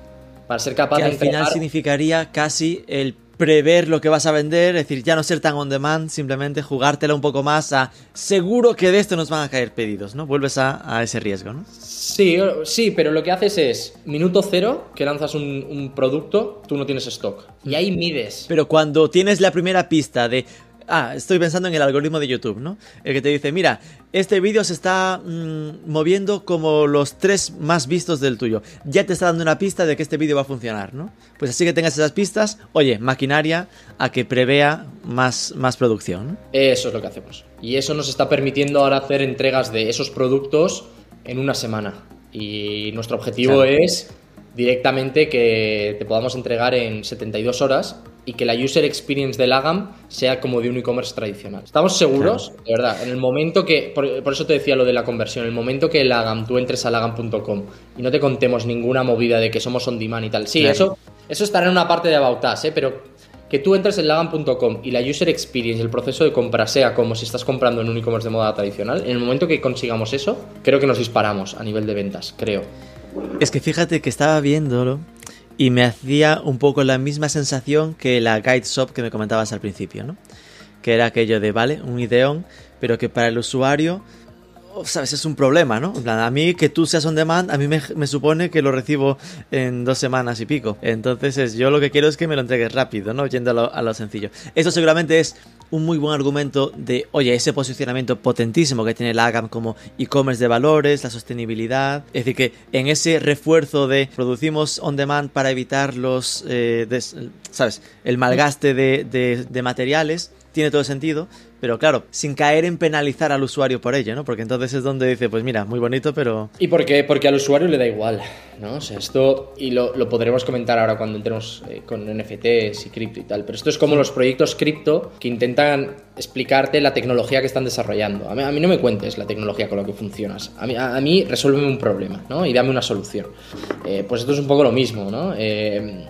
Para ser capaz Que de al final significaría casi el prever lo que vas a vender, es decir, ya no ser tan on demand, simplemente jugártela un poco más a seguro que de esto nos van a caer pedidos, ¿no? Vuelves a, a ese riesgo, ¿no? Sí, sí, pero lo que haces es minuto cero, que lanzas un, un producto, tú no tienes stock. Y ahí mides. Pero cuando tienes la primera pista de... Ah, estoy pensando en el algoritmo de YouTube, ¿no? El que te dice, mira, este vídeo se está mm, moviendo como los tres más vistos del tuyo. Ya te está dando una pista de que este vídeo va a funcionar, ¿no? Pues así que tengas esas pistas, oye, maquinaria a que prevea más, más producción, ¿no? Eso es lo que hacemos. Y eso nos está permitiendo ahora hacer entregas de esos productos en una semana. Y nuestro objetivo Claro. es directamente que te podamos entregar en 72 horas y que la user experience de Lagam sea como de un e-commerce tradicional. Estamos seguros, de verdad, en el momento que, por, eso te decía lo de la conversión, en el momento que Lagam, tú entres a lagam.com y no te contemos ninguna movida de que somos on demand y tal. Sí, eso, eso estará en una parte de About Us, ¿eh? pero que tú entres en lagam.com y la user experience, el proceso de compra sea como si estás comprando en un e-commerce de moda tradicional, en el momento que consigamos eso, creo que nos disparamos a nivel de ventas, creo. Es que fíjate que estaba viéndolo y me hacía un poco la misma sensación que la guide shop que me comentabas al principio, ¿no? Que era aquello de, vale, un ideón, pero que para el usuario, sabes, es un problema, ¿no? En plan, a mí que tú seas on demand, a mí me, supone que lo recibo en dos semanas y pico. Entonces, es, yo lo que quiero es que me lo entregues rápido, ¿no? Yendo a lo, sencillo. Eso seguramente es un muy buen argumento de, oye, ese posicionamiento potentísimo que tiene la AGAM como e-commerce de valores, la sostenibilidad. Es decir, que en ese refuerzo de producimos on demand para evitar los, eh, ¿sabes? El malgaste de, de materiales, tiene todo sentido, pero claro, sin caer en penalizar al usuario por ello, ¿no? Porque entonces es donde dice, pues mira, muy bonito, pero... ¿Y por qué? Porque al usuario le da igual, ¿no? O sea, esto, y lo, podremos comentar ahora cuando entremos eh, con NFTs y cripto y tal, pero esto es como los proyectos cripto que intentan explicarte la tecnología que están desarrollando. A mí, no me cuentes la tecnología con la que funcionas. A mí, a, mí resuélveme un problema, ¿no? Y dame una solución. Eh, pues esto es un poco lo mismo, ¿no? Eh,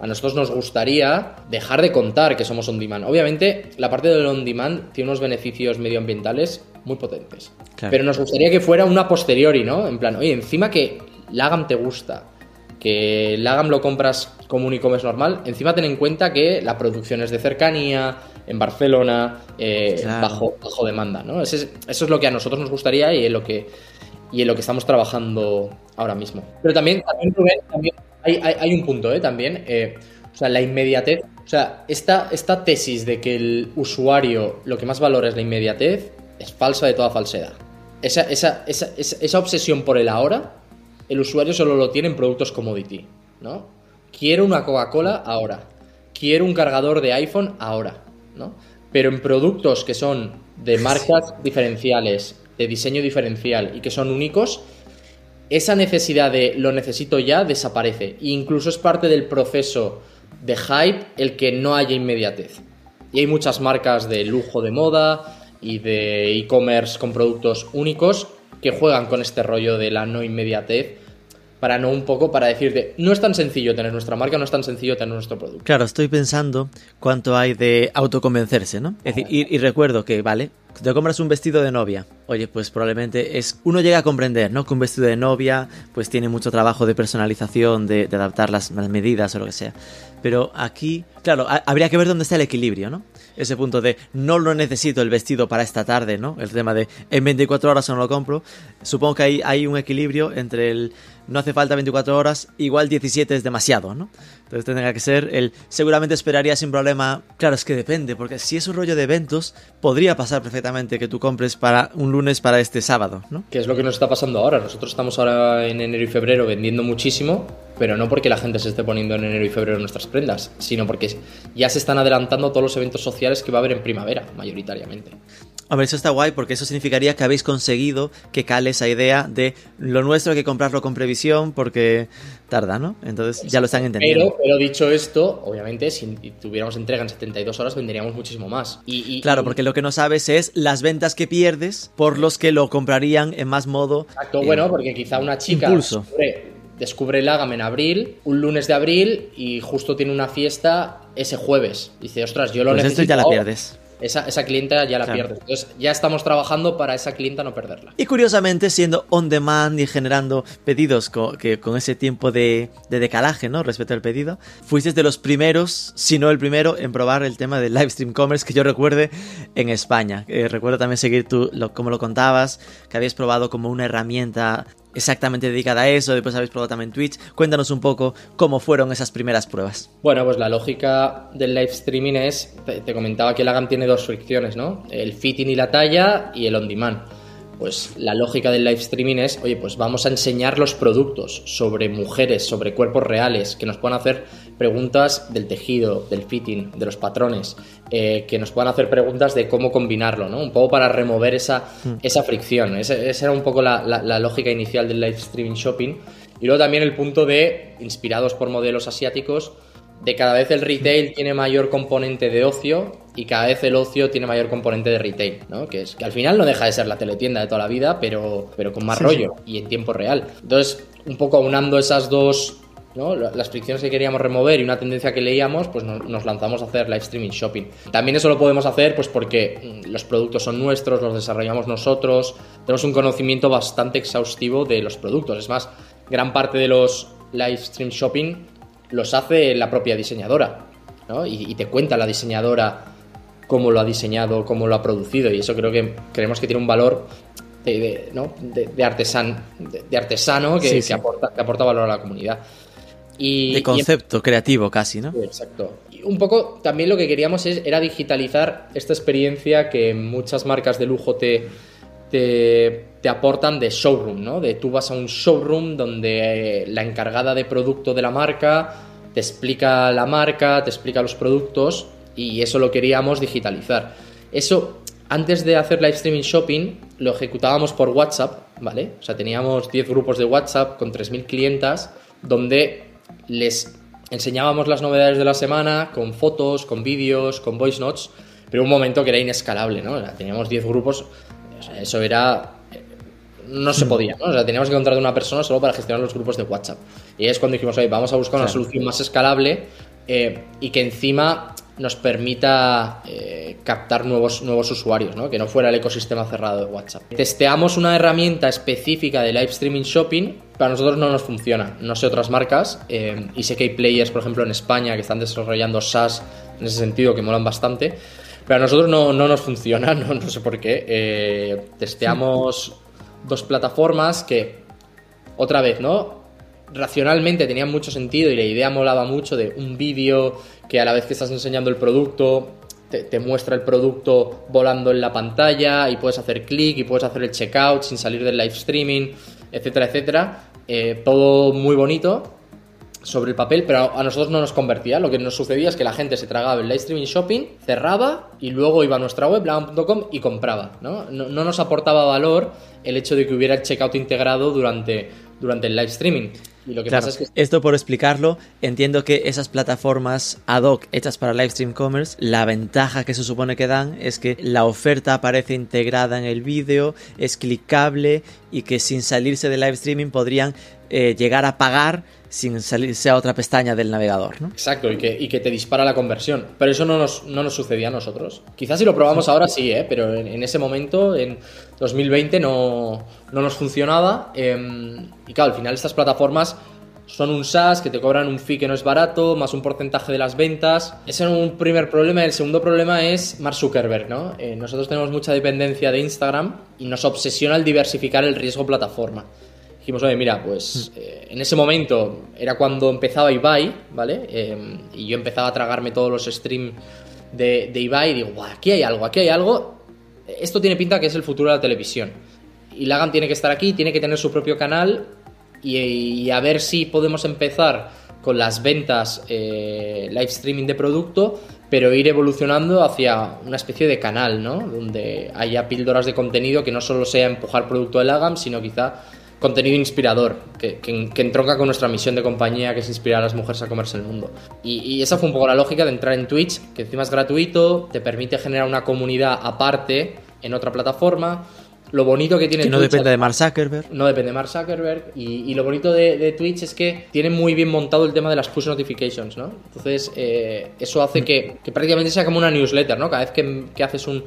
a nosotros nos gustaría dejar de contar que somos on demand. Obviamente, la parte del on demand tiene unos beneficios medioambientales muy potentes. Pero nos gustaría que fuera una posteriori, ¿no? En plan, oye, encima que Lagam te gusta, que Lagam lo compras como un e-commerce normal, encima ten en cuenta que la producción es de cercanía, en Barcelona, eh, bajo, bajo demanda, ¿no? Eso es, eso es lo que a nosotros nos gustaría y en lo que, y en lo que estamos trabajando ahora mismo. Pero también, también Rubén, también hay, un punto, ¿eh? También. Eh, o sea, la inmediatez. O sea, esta, esta tesis de que el usuario lo que más valora es la inmediatez es falsa de toda falsedad. Esa, esa, esa, esa obsesión por el ahora, el usuario solo lo tiene en productos commodity, ¿no? Quiero una Coca-Cola ahora. Quiero un cargador de iPhone ahora, ¿no? Pero en productos que son de marcas diferenciales, de diseño diferencial y que son únicos, esa necesidad de lo necesito ya desaparece. E incluso es parte del proceso de hype el que no haya inmediatez. Y hay muchas marcas de lujo de moda y de e-commerce con productos únicos que juegan con este rollo de la no inmediatez para no un poco para decirte, no es tan sencillo tener nuestra marca, no es tan sencillo tener nuestro producto. Claro, estoy pensando cuánto hay de autoconvencerse, ¿no? Es decir, y, recuerdo que, vale, te compras un vestido de novia. Oye, pues probablemente es. Uno llega a comprender, ¿no? Que un vestido de novia, pues tiene mucho trabajo de personalización, de, adaptar las, medidas o lo que sea. Pero aquí, claro, habría que ver dónde está el equilibrio, ¿no? Ese punto de no lo necesito el vestido para esta tarde, ¿no? El tema de en 24 horas no lo compro. Supongo que hay, hay un equilibrio entre el no hace falta 24 horas, igual 17 es demasiado, ¿no? Entonces tendría que ser el... Seguramente esperaría sin problema... Claro, es que depende, porque si es un rollo de eventos, podría pasar perfectamente que tú compres para un lunes para este sábado, ¿no? Que es lo que nos está pasando ahora. Nosotros estamos ahora en enero y febrero vendiendo muchísimo, pero no porque la gente se esté poniendo en enero y febrero nuestras prendas, sino porque ya se están adelantando todos los eventos sociales que va a haber en primavera, mayoritariamente. A ver, eso está guay porque eso significaría que habéis conseguido que cale esa idea de lo nuestro hay que comprarlo con previsión porque tarda, ¿no? Entonces ya lo están entendiendo. Pero, dicho esto, obviamente, si tuviéramos entrega en 72 horas venderíamos muchísimo más. Y, claro, porque lo que no sabes es las ventas que pierdes por los que lo comprarían en más modo. Exacto, bueno, porque quizá una chica descubre, descubre el Agam en abril, un lunes de abril y justo tiene una fiesta ese jueves. Dice, ostras, yo lo pues necesito. Esto ya la pierdes esa, esa clienta ya la pierdes. Entonces ya estamos trabajando para esa clienta no perderla. Y curiosamente, siendo on demand y generando pedidos con, que, con ese tiempo de, de, decalaje ¿no? respecto al pedido, fuiste de los primeros, si no el primero, en probar el tema del live stream commerce que yo recuerde en España. Eh, recuerdo también seguir tú, lo, como lo contabas, que habías probado como una herramienta exactamente dedicada a eso, después habéis probado también Twitch. Cuéntanos un poco cómo fueron esas primeras pruebas. Bueno, pues la lógica del live streaming es, te, comentaba que el Agam tiene dos fricciones, ¿no? El fitting y la talla y el on demand pues la lógica del live streaming es, oye, pues vamos a enseñar los productos sobre mujeres, sobre cuerpos reales, que nos puedan hacer preguntas del tejido, del fitting, de los patrones, eh, que nos puedan hacer preguntas de cómo combinarlo, ¿no? Un poco para remover esa, hmm. esa fricción. Esa, era un poco la, la lógica inicial del live streaming shopping. Y luego también el punto de, inspirados por modelos asiáticos, de cada vez el retail tiene mayor componente de ocio y cada vez el ocio tiene mayor componente de retail, ¿no? Que es que al final no deja de ser la teletienda de toda la vida, pero, pero con más rollo y en tiempo real. Entonces, un poco aunando esas dos ¿no? las fricciones que queríamos remover y una tendencia que leíamos, pues nos, lanzamos a hacer live streaming shopping. También eso lo podemos hacer pues porque mm, los productos son nuestros, los desarrollamos nosotros, tenemos un conocimiento bastante exhaustivo de los productos. Es más, gran parte de los live stream shopping los hace la propia diseñadora, ¿no? y, te cuenta la diseñadora cómo lo ha diseñado, cómo lo ha producido, y eso creo que creemos que tiene un valor de, ¿no? de, artesan, de, artesano que, aporta, que aporta valor a la comunidad. Y, de concepto creativo casi, ¿no? Exacto. Y un poco también lo que queríamos es, era digitalizar esta experiencia que muchas marcas de lujo te, te, aportan de showroom, ¿no? De tú vas a un showroom donde la encargada de producto de la marca te explica la marca, te explica los productos y eso lo queríamos digitalizar. Eso, antes de hacer live streaming shopping, lo ejecutábamos por WhatsApp, ¿vale? O sea, teníamos 10 grupos de WhatsApp con 3.000 clientas donde les enseñábamos las novedades de la semana con fotos, con vídeos, con voice notes, pero un momento que era inescalable, ¿no? teníamos 10 grupos, eso era... No se podía, ¿no? O sea, teníamos que encontrar una persona solo para gestionar los grupos de WhatsApp. Y es cuando dijimos, oye, vamos a buscar una solución más escalable eh, y que encima nos permita eh, captar nuevos, nuevos usuarios, ¿no? que no fuera el ecosistema cerrado de WhatsApp. Testeamos una herramienta específica de live streaming shopping, para nosotros no nos funciona, no sé otras marcas, eh, y sé que hay players, por ejemplo, en España que están desarrollando SaaS en ese sentido, que molan bastante, pero a nosotros no, no nos funciona, no, sé por qué. Eh, testeamos dos plataformas que, otra vez, ¿no? Racionalmente tenían mucho sentido y la idea molaba mucho de un vídeo que a la vez que estás enseñando el producto, te, muestra el producto volando en la pantalla y puedes hacer clic y puedes hacer el checkout sin salir del live streaming, etcétera, etcétera. Eh, todo muy bonito sobre el papel, pero a nosotros no nos convertía. Lo que nos sucedía es que la gente se tragaba el live streaming shopping, cerraba y luego iba a nuestra web, lagan.com y compraba. ¿no? ¿no? No, nos aportaba valor el hecho de que hubiera el checkout integrado durante, durante el live streaming. Y lo que pasa es que... Esto por explicarlo, entiendo que esas plataformas ad hoc hechas para live stream commerce, la ventaja que se supone que dan es que la oferta aparece integrada en el vídeo, es clicable y que sin salirse de live streaming podrían eh, llegar a pagar sin salirse a otra pestaña del navegador. ¿no? Exacto, y que, y que, te dispara la conversión. Pero eso no nos, no nos sucedía a nosotros. Quizás si lo probamos ahora sí, ¿eh? pero en, ese momento, en 2020, no, no nos funcionaba. Em, y claro, al final estas plataformas son un SaaS que te cobran un fee que no es barato, más un porcentaje de las ventas. Ese es un primer problema. El segundo problema es Mark Zuckerberg, ¿no? Eh, nosotros tenemos mucha dependencia de Instagram y nos obsesiona el diversificar el riesgo plataforma dijimos, oye, mira, pues eh, en ese momento era cuando empezaba Ibai, ¿vale? Em, y yo empezaba a tragarme todos los streams de, de Ibai y digo, aquí hay algo, aquí hay algo. Esto tiene pinta que es el futuro de la televisión. Y Lagan tiene que estar aquí, tiene que tener su propio canal y, a ver si podemos empezar con las ventas eh, live streaming de producto, pero ir evolucionando hacia una especie de canal, ¿no? Donde haya píldoras de contenido que no solo sea empujar producto de Lagam, sino quizá contenido inspirador, que, entronca con nuestra misión de compañía, que es inspirar a las mujeres a comerse el mundo. Y, y, esa fue un poco la lógica de entrar en Twitch, que encima es gratuito, te permite generar una comunidad aparte en otra plataforma, lo bonito que tiene que no depende de Mark Zuckerberg. No depende de Mark Zuckerberg. Y, lo bonito de, Twitch es que tiene muy bien montado el tema de las push notifications, ¿no? Entonces, eh, eso hace que, prácticamente sea como una newsletter, ¿no? Cada vez que, haces un,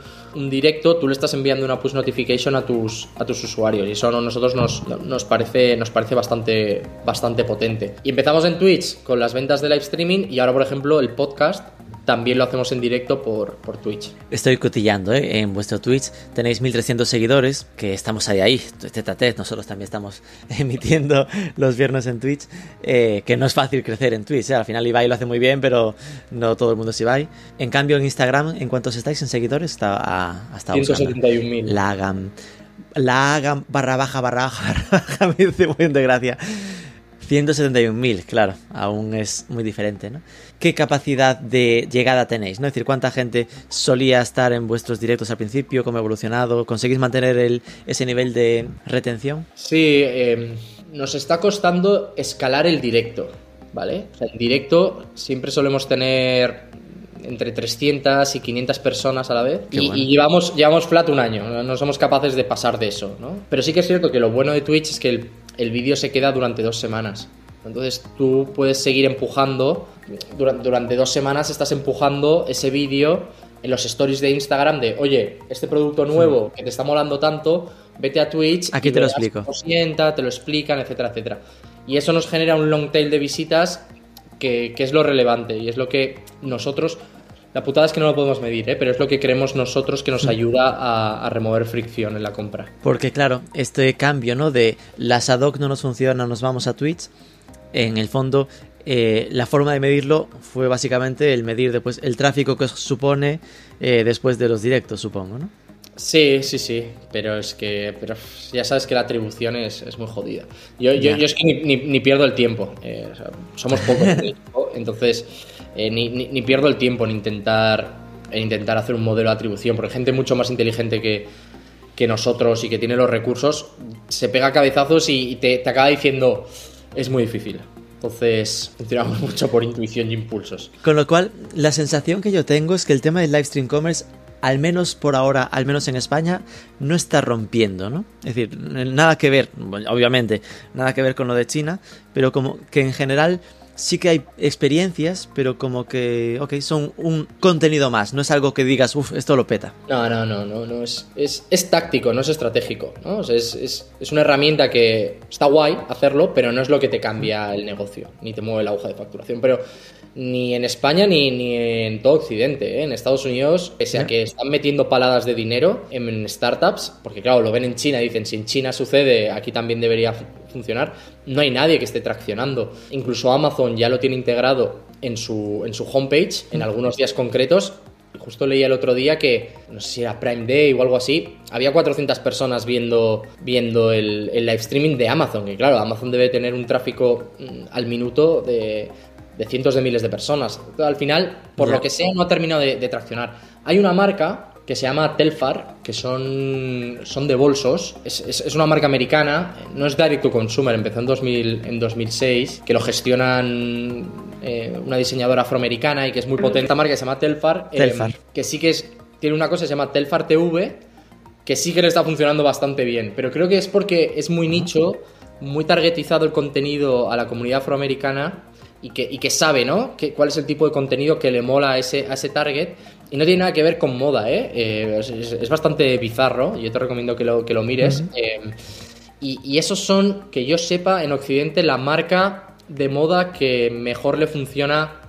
directo, tú le estás enviando una push notification a tus, a tus usuarios. Y eso a nosotros nos, nos, parece, nos parece bastante, bastante potente. Y empezamos en Twitch con las ventas de live streaming y ahora, por ejemplo, el podcast también lo hacemos en directo por, por Twitch. Estoy cotillando ¿eh? en vuestro Twitch. Tenéis 1300 seguidores, que estamos ahí, ahí, tete a Nosotros también estamos emitiendo los viernes en Twitch, eh, que no es fácil crecer en Twitch. ¿eh? Al final Ibai lo hace muy bien, pero no todo el mundo es Ibai. En cambio, en Instagram, ¿en cuántos estáis en seguidores? Está a, hasta 171.000. La hagan. La hagan barra baja barra baja barra baja me dice muy de gracia. 171.000, claro, aún es muy diferente, ¿no? ¿Qué capacidad de llegada tenéis? ¿no? Es decir, ¿cuánta gente solía estar en vuestros directos al principio? ¿Cómo ha evolucionado? ¿Conseguís mantener el, ese nivel de retención? Sí, em, nos está costando escalar el directo. ¿vale? O sea, en directo siempre solemos tener entre 300 y 500 personas a la vez. Y, bueno. y llevamos, llevamos flat un año, no, no somos capaces de pasar de eso, ¿no? Pero sí que es cierto que lo bueno de Twitch es que el, el vídeo se queda durante dos semanas. Entonces tú puedes seguir empujando, durante, durante dos semanas estás empujando ese vídeo en los stories de Instagram de, oye, este producto nuevo que te está molando tanto, vete a Twitch. Aquí y te lo explico. cómo sienta, te lo explican, etcétera, etcétera. Y eso nos genera un long tail de visitas que, que es lo relevante y es lo que nosotros, la putada es que no lo podemos medir, ¿eh? pero es lo que creemos nosotros que nos Mm. ayuda a, a remover fricción en la compra. Porque claro, este cambio, ¿no? De las ad hoc no nos funciona, nos vamos a Twitch. En el fondo, eh, la forma de medirlo fue básicamente el medir después el tráfico que supone eh, después de los directos, supongo, ¿no? Sí, sí, sí, pero es que pero ya sabes que la atribución es, es muy jodida. Yo, yo, es que ni, ni- ni pierdo el tiempo, eh, o sea, somos pocos entonces eh, ni, ni- pierdo el tiempo en intentar, en intentar hacer un modelo de atribución, porque gente mucho más inteligente que, que nosotros y que tiene los recursos se pega cabezazos y, y te, te acaba diciendo es muy difícil. Entonces funcionamos mucho por intuición y impulsos. Con lo cual, la sensación que yo tengo es que el tema del live stream commerce, al menos por ahora, al menos en España, no está rompiendo, ¿no? Es decir, nada que ver, obviamente, nada que ver con lo de China, pero como que en general sí que hay experiencias, pero como que, ok, son un contenido más, no es algo que digas, uff, esto lo peta. No, no, no, no, no es, es, es táctico, no es estratégico, ¿no? O es, es, es una herramienta que está guay hacerlo, pero no es lo que te cambia el negocio, ni te mueve la aguja de facturación. Pero ni en España ni, ni en todo Occidente, ¿eh? en Estados Unidos, pese a que están metiendo paladas de dinero en startups, porque claro, lo ven en China, dicen, si en China sucede, aquí también debería fu- funcionar, no hay nadie que esté traccionando. Incluso Amazon ya lo tiene integrado en su, en su homepage, en algunos días concretos, Justo leía el otro día que, no sé si era Prime Day o algo así, había 400 personas viendo, viendo el, el live streaming de Amazon. Y claro, Amazon debe tener un tráfico mm, al minuto de, de cientos de miles de personas. Al final, por lo que sea, no ha terminado de, de traccionar. Hay una marca que se llama Telfar, que son, son de bolsos. Es, es- es una marca americana, no es direct to consumer, empezó en, 2000, en 2006, que lo gestionan eh, una diseñadora afroamericana y que es muy potente. Esta marca que se llama Telfar, eh, Telfar. que sí que es, tiene una cosa que se llama Telfar TV, que sí que le está funcionando bastante bien, pero creo que es porque es muy nicho, muy targetizado el contenido a la comunidad afroamericana y que, y que sabe, ¿no? Que, cuál es el tipo de contenido que le mola a ese, a ese target. Y no tiene nada que ver con moda, ¿eh? Eh, es, bastante bizarro, yo te recomiendo que lo, que lo mires. Eh, y, y esos son, que yo sepa, en Occidente la marca de moda que mejor le funciona,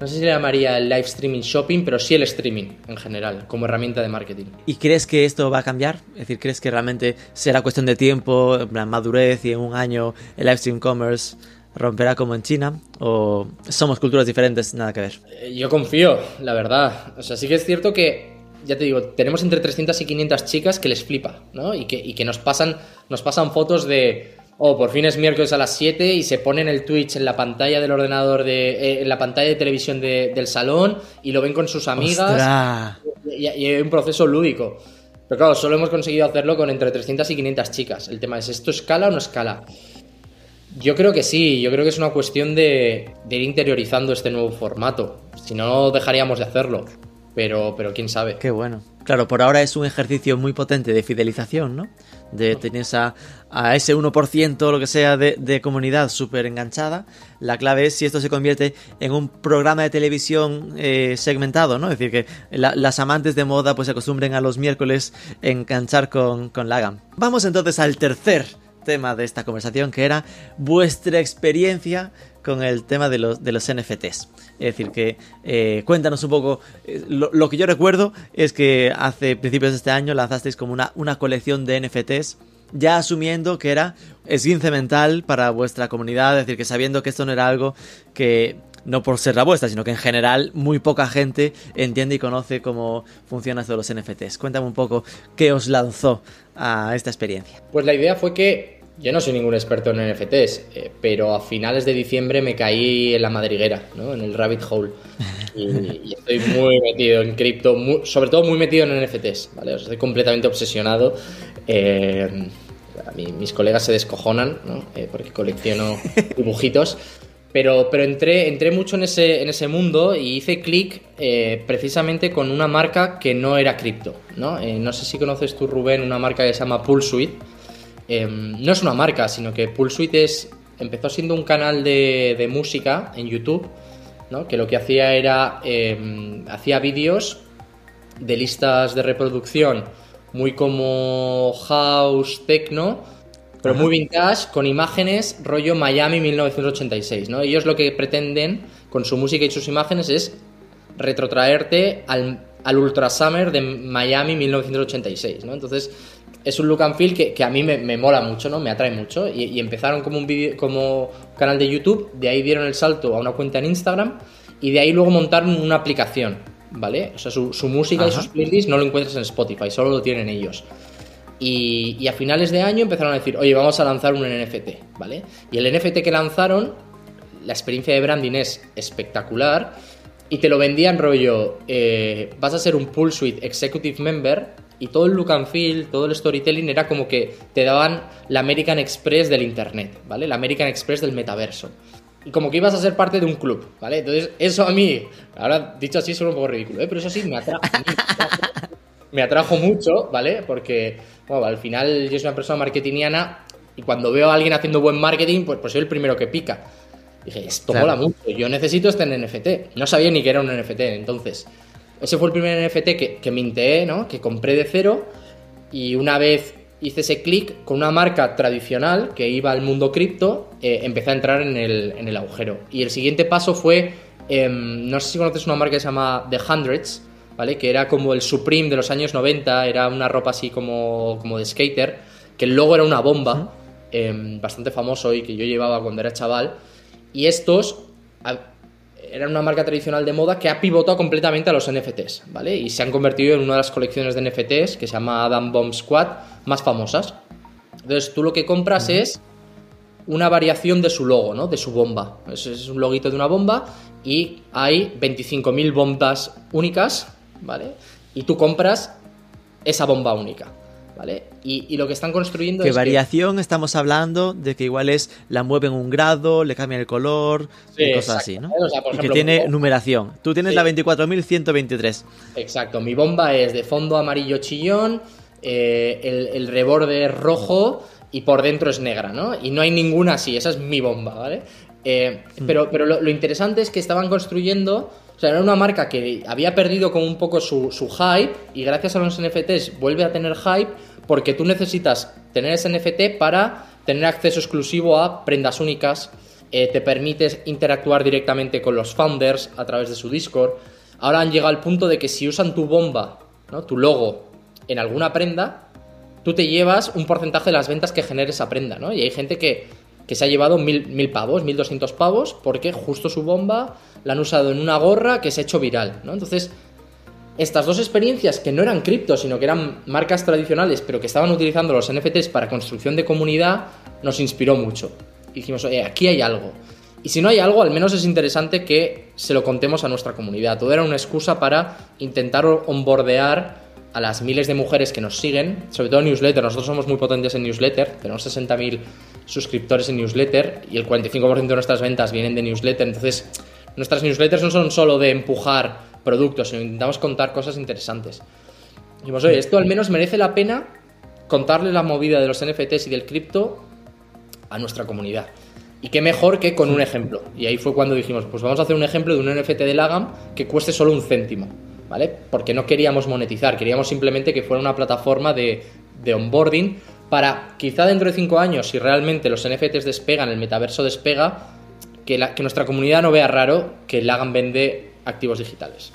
no sé si le llamaría el live streaming shopping, pero sí el streaming en general, como herramienta de marketing. ¿Y crees que esto va a cambiar? Es decir, ¿crees que realmente será cuestión de tiempo, en plan madurez y en un año el live stream commerce romperá como en China? ¿O somos culturas diferentes? Nada que ver. Eh, Yo confío, la verdad. O sea, sí que es cierto que, ya te digo, tenemos entre 300 y 500 chicas que les flipa, ¿no? Y que, y que nos, pasan, nos pasan fotos de, oh, por fin es miércoles a las 7 y se ponen el Twitch en la pantalla del ordenador, de, eh, en la pantalla de televisión de- del salón y lo ven con sus amigas. Y, y hay un proceso lúdico. Pero claro, solo hemos conseguido hacerlo con entre 300 y 500 chicas. El tema es, ¿esto escala o no escala? Yo creo que sí, yo creo que es una cuestión de, de ir interiorizando este nuevo formato. Si no, dejaríamos de hacerlo. Pero, pero quién sabe. Qué bueno. Claro, por ahora es un ejercicio muy potente de fidelización, ¿no? De tener a, a ese 1% o lo que sea de, de comunidad súper enganchada. La clave es si esto se convierte en un programa de televisión eh, segmentado, ¿no? Es decir, que la- las amantes de moda pues se acostumbren a los miércoles enganchar con, con Lagan. Vamos entonces al tercer tema de esta conversación, que era vuestra experiencia con el tema de los, de los NFTs. Es decir, que eh, cuéntanos un poco, eh, lo, que yo recuerdo es que hace principios de este año lanzasteis como una, una colección de NFTs, ya asumiendo que era esguince mental para vuestra comunidad, es decir, que sabiendo que esto no era algo que no por ser la vuestra, sino que en general muy poca gente entiende y conoce cómo funcionan esto de los NFTs. Cuéntame un poco qué os lanzó a esta experiencia. Pues la idea fue que yo no soy ningún experto en NFTs, eh, pero a finales de diciembre me caí en la madriguera, ¿no? en el rabbit hole. Y, y estoy muy metido en cripto, sobre todo muy metido en NFTs, ¿vale? O sea, estoy completamente obsesionado. Eh, a mí- mis colegas se descojonan, ¿no? Eh, porque colecciono dibujitos. Pero, pero entré, entré mucho en ese, en ese mundo y hice clic eh, precisamente con una marca que no era cripto. ¿no? Eh, no sé si conoces tú, Rubén, una marca que se llama Pulsuit. Em, no es una marca, sino que Pulsuit es, empezó siendo un canal de, de música en YouTube, ¿no? que lo que hacía era, em, hacía vídeos de listas de reproducción muy como house, techno, pero muy vintage, con imágenes rollo Miami 1986, ¿no? Ellos lo que pretenden con su música y sus imágenes es retrotraerte al, al Ultra Summer de Miami 1986, ¿no? Entonces, es un look and feel que, que a mí me, me, mola mucho, ¿no? Me atrae mucho. Y, y empezaron como un video, como canal de YouTube, de ahí dieron el salto a una cuenta en Instagram y de ahí luego montaron una aplicación, ¿vale? O sea, su, su música Ajá. y sus playlists no lo encuentras en Spotify, solo lo tienen ellos. Y, y, a finales de año empezaron a decir, oye, vamos a lanzar un NFT, ¿vale? Y el NFT que lanzaron, la experiencia de branding es espectacular y te lo vendían rollo, eh, vas a ser un Pool Suite Executive Member y todo el look and feel, todo el storytelling era como que te daban la American Express del Internet, ¿vale? La American Express del metaverso. Y como que ibas a ser parte de un club, ¿vale? Entonces, eso a mí, ahora dicho así, suena un poco ridículo, ¿eh? Pero eso sí me atrajo. Me atrajo mucho, ¿vale? Porque, bueno, al final yo soy una persona marketingiana y cuando veo a alguien haciendo buen marketing, pues, pues soy el primero que pica. Dije, esto claro. mola mucho, yo necesito este NFT. No sabía ni que era un NFT, entonces. Ese fue el primer NFT que, que minteé, ¿no? Que compré de cero y una vez hice ese clic con una marca tradicional que iba al mundo cripto, eh, empecé a entrar en el, en el, agujero. Y el siguiente paso fue, eh, no sé si conoces una marca que se llama The Hundreds, ¿vale? Que era como el Supreme de los años 90, era una ropa así como, como de skater, que luego era una bomba, uh -huh. eh, bastante famoso y que yo llevaba cuando era chaval. Y estos eran una marca tradicional de moda que ha pivotado completamente a los NFTs, ¿vale? Y se han convertido en una de las colecciones de NFTs que se llama Adam Bomb Squad más famosas. Entonces tú lo que compras uh -huh. es una variación de su logo, ¿no? De su bomba. Es, es un loguito de una bomba y hay 25.000 bombas únicas, ¿vale? Y tú compras esa bomba única. ¿Vale? Y, y, lo que están construyendo ¿Qué es variación que... estamos hablando de que igual es la mueven un grado, le cambian el color sí, y cosas así, ¿no? O sea, y que tiene numeración. Tú tienes sí. la 24.123. Exacto, mi bomba es de fondo amarillo chillón, eh, el, el, reborde es rojo y por dentro es negra, ¿no? Y no hay ninguna así, esa es mi bomba, ¿vale? Eh, mm. Pero, pero lo, lo interesante es que estaban construyendo o sea, era una marca que había perdido como un poco su, su, hype y gracias a los NFTs vuelve a tener hype porque tú necesitas tener ese NFT para tener acceso exclusivo a prendas únicas, eh, te permites interactuar directamente con los founders a través de su Discord. Ahora han llegado al punto de que si usan tu bomba, ¿no? tu logo, en alguna prenda, tú te llevas un porcentaje de las ventas que genere esa prenda, ¿no? Y hay gente que, que se ha llevado mil, mil pavos, mil doscientos pavos, porque justo su bomba la han usado en una gorra que se ha hecho viral, ¿no? Entonces, estas dos experiencias que no eran cripto, sino que eran marcas tradicionales, pero que estaban utilizando los NFTs para construcción de comunidad, nos inspiró mucho. Dijimos, aquí hay algo. Y si no hay algo, al menos es interesante que se lo contemos a nuestra comunidad. Todo era una excusa para intentar onboardear a las miles de mujeres que nos siguen, sobre todo en newsletter. Nosotros somos muy potentes en newsletter, tenemos 60.000 suscriptores en newsletter y el 45% de nuestras ventas vienen de newsletter. Entonces, nuestras newsletters no son solo de empujar productos, sino intentamos contar cosas interesantes. Y dijimos, oye, esto al menos merece la pena contarle la movida de los NFTs y del cripto a nuestra comunidad. Y qué mejor que con un ejemplo. Y ahí fue cuando dijimos, pues vamos a hacer un ejemplo de un NFT de Lagam que cueste solo un céntimo. ¿Vale? Porque no queríamos monetizar, queríamos simplemente que fuera una plataforma de, de onboarding para quizá dentro de cinco años, si realmente los NFTs despegan, el metaverso despega, que, nuestra comunidad no vea raro que Lagan vende activos digitales.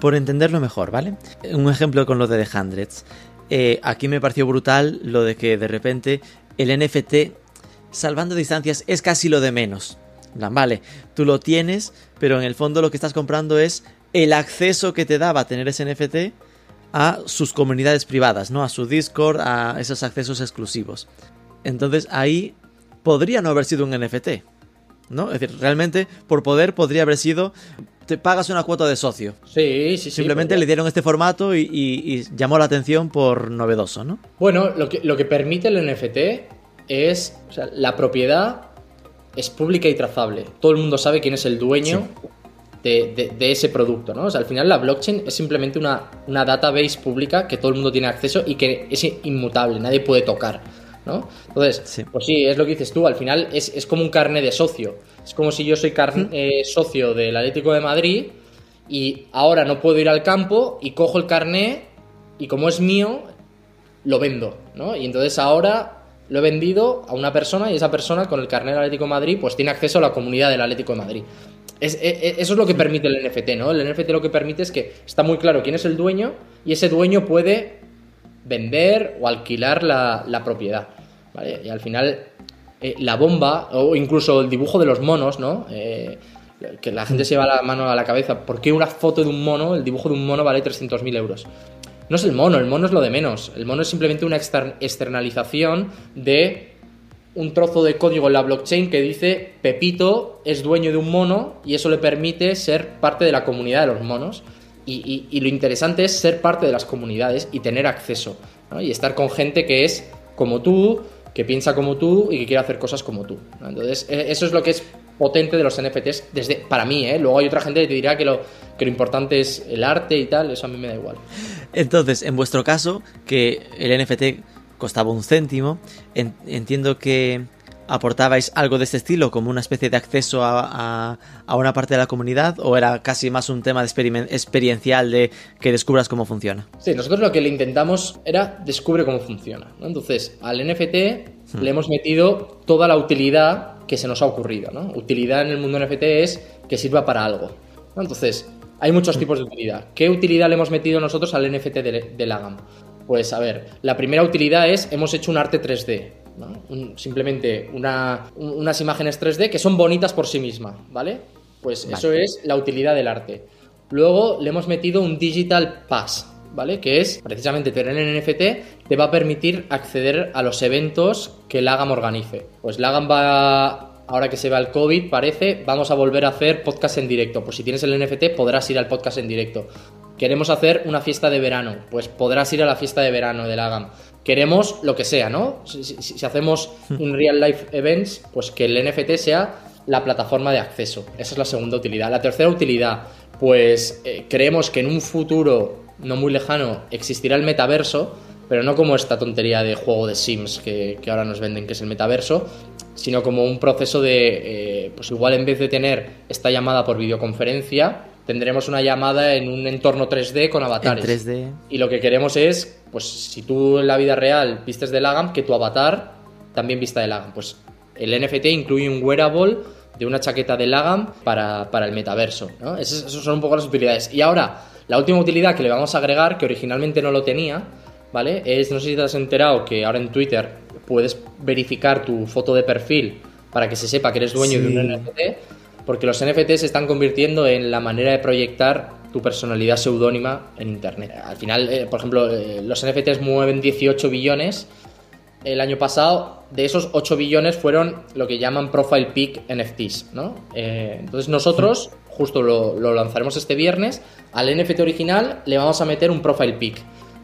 Por entenderlo mejor, ¿vale? Un ejemplo con lo de The Hundreds. Eh, aquí me pareció brutal lo de que de repente el NFT, salvando distancias, es casi lo de menos. Vale, tú lo tienes, pero en el fondo lo que estás comprando es el acceso que te daba tener ese NFT a sus comunidades privadas, ¿no? A su Discord, a esos accesos exclusivos. Entonces ahí podría no haber sido un NFT, ¿no? Es decir, realmente por poder podría haber sido te pagas una cuota de socio. Sí, sí, sí. Simplemente le dieron este formato y, y, y, llamó la atención por novedoso, ¿no? Bueno, lo que, lo que permite el NFT es o sea, la propiedad es pública y trazable. Todo el mundo sabe quién es el dueño de, de- de ese producto, ¿no? O sea, al final la blockchain es simplemente una, una database pública que todo el mundo tiene acceso y que es inmutable, nadie puede tocar, ¿no? Entonces, Sí. pues sí, es lo que dices tú, al final es, es como un carnet de socio. Es como si yo soy carne- eh, socio del Atlético de Madrid y ahora no puedo ir al campo y cojo el carné y como es mío, lo vendo, ¿no? Y entonces ahora lo he vendido a una persona y esa persona con el carnet del Atlético de Madrid pues tiene acceso a la comunidad del Atlético de Madrid. Es- e- e- eso es lo que permite el NFT, ¿no? El NFT lo que permite es que está muy claro quién es el dueño y ese dueño puede vender o alquilar la, la propiedad, ¿vale? Y al final eh, la bomba o incluso el dibujo de los monos, ¿no? Eh, que la gente se lleva la mano a la cabeza. ¿Por qué una foto de un mono, el dibujo de un mono vale 300.000 euros? No es el mono, el mono es lo de menos. El mono es simplemente una exter- externalización de un trozo de código en la blockchain que dice Pepito es dueño de un mono y eso le permite ser parte de la comunidad de los monos. Y, y- y lo interesante es ser parte de las comunidades y tener acceso. ¿no? Y estar con gente que es como tú, que piensa como tú y que quiere hacer cosas como tú. Entonces, e- eso es lo que es potente de los NFTs desde para mí, ¿eh? Luego hay otra gente que te dirá que lo, que lo importante es el arte y tal, eso a mí me da igual. Entonces, en vuestro caso, que el NFT costaba un céntimo, en- entiendo que aportabais algo de este estilo, como una especie de acceso a, a- a una parte de la comunidad, o era casi más un tema de experiencial de que descubras cómo funciona. Sí, nosotros lo que le intentamos era descubre cómo funciona. ¿no? Entonces, al NFT le hemos metido toda la utilidad que se nos ha ocurrido. ¿no? Utilidad en el mundo NFT es que sirva para algo. ¿no? Entonces, hay muchos tipos de utilidad. ¿Qué utilidad le hemos metido nosotros al NFT de, de Lagam? Pues a ver, la primera utilidad es hemos hecho un arte 3D. ¿No? Un- simplemente una- un- unas imágenes 3D que son bonitas por sí mismas, ¿vale? Pues eso es la utilidad del arte. Luego le hemos metido un Digital Pass, ¿vale? Que es precisamente tener el NFT te va a permitir acceder a los eventos que Lagam organice. Pues Lagam va, ahora que se va el COVID, parece, vamos a volver a hacer podcast en directo. Pues si tienes el NFT podrás ir al podcast en directo. Queremos hacer una fiesta de verano, pues podrás ir a la fiesta de verano de Lagam. Queremos lo que sea, ¿no? Si, si- si hacemos un real life events, pues que el NFT sea la plataforma de acceso. Esa es la segunda utilidad. La tercera utilidad, pues eh, creemos que en un futuro no muy lejano existirá el metaverso, pero no como esta tontería de juego de Sims que, que ahora nos venden, que es el metaverso, sino como un proceso de, eh, pues igual en vez de tener esta llamada por videoconferencia, tendremos una llamada en un entorno 3D con avatares. En 3D. Y lo que queremos es, pues si tú en la vida real vistes de Lagam, que tu avatar también vista de Lagam. Pues el NFT incluye un wearable de una chaqueta de Lagam para, para el metaverso. ¿no? Esas, esas son un poco las utilidades. Y ahora, la última utilidad que le vamos a agregar, que originalmente no lo tenía, ¿vale? Es, no sé si te has enterado que ahora en Twitter puedes verificar tu foto de perfil para que se sepa que eres dueño de un NFT, porque los NFT se están convirtiendo en la manera de proyectar tu personalidad seudónima en Internet. Al final, eh, por ejemplo, eh, los NFTs mueven 18 billones. El año pasado, de esos 8 billones fueron lo que llaman Profile Pic NFTs, ¿no? Eh, entonces nosotros, justo lo, lo lanzaremos este viernes, al NFT original le vamos a meter un Profile Pic,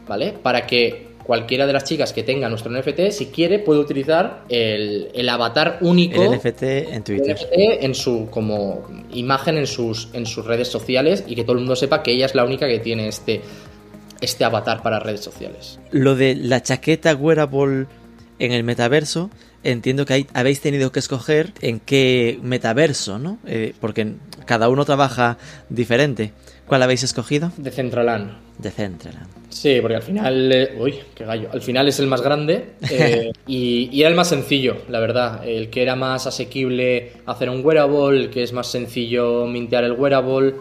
¿vale? Para que cualquiera de las chicas que tenga nuestro NFT, si quiere, puede utilizar el, el avatar único El NFT en Twitter. NFT en su como imagen en sus en sus redes sociales y que todo el mundo sepa que ella es la única que tiene este este avatar para redes sociales. Lo de la chaqueta wearable en el metaverso, entiendo que habéis tenido que escoger en qué metaverso, ¿no? Eh, porque cada uno trabaja diferente. ¿Cuál habéis escogido? De Centralan. De Centraland. Sí, porque al final, eh, uy, qué gallo. Al final es el más grande eh, y, y era el más sencillo, la verdad. El que era más asequible hacer un wearable, el que es más sencillo mintear el wearable.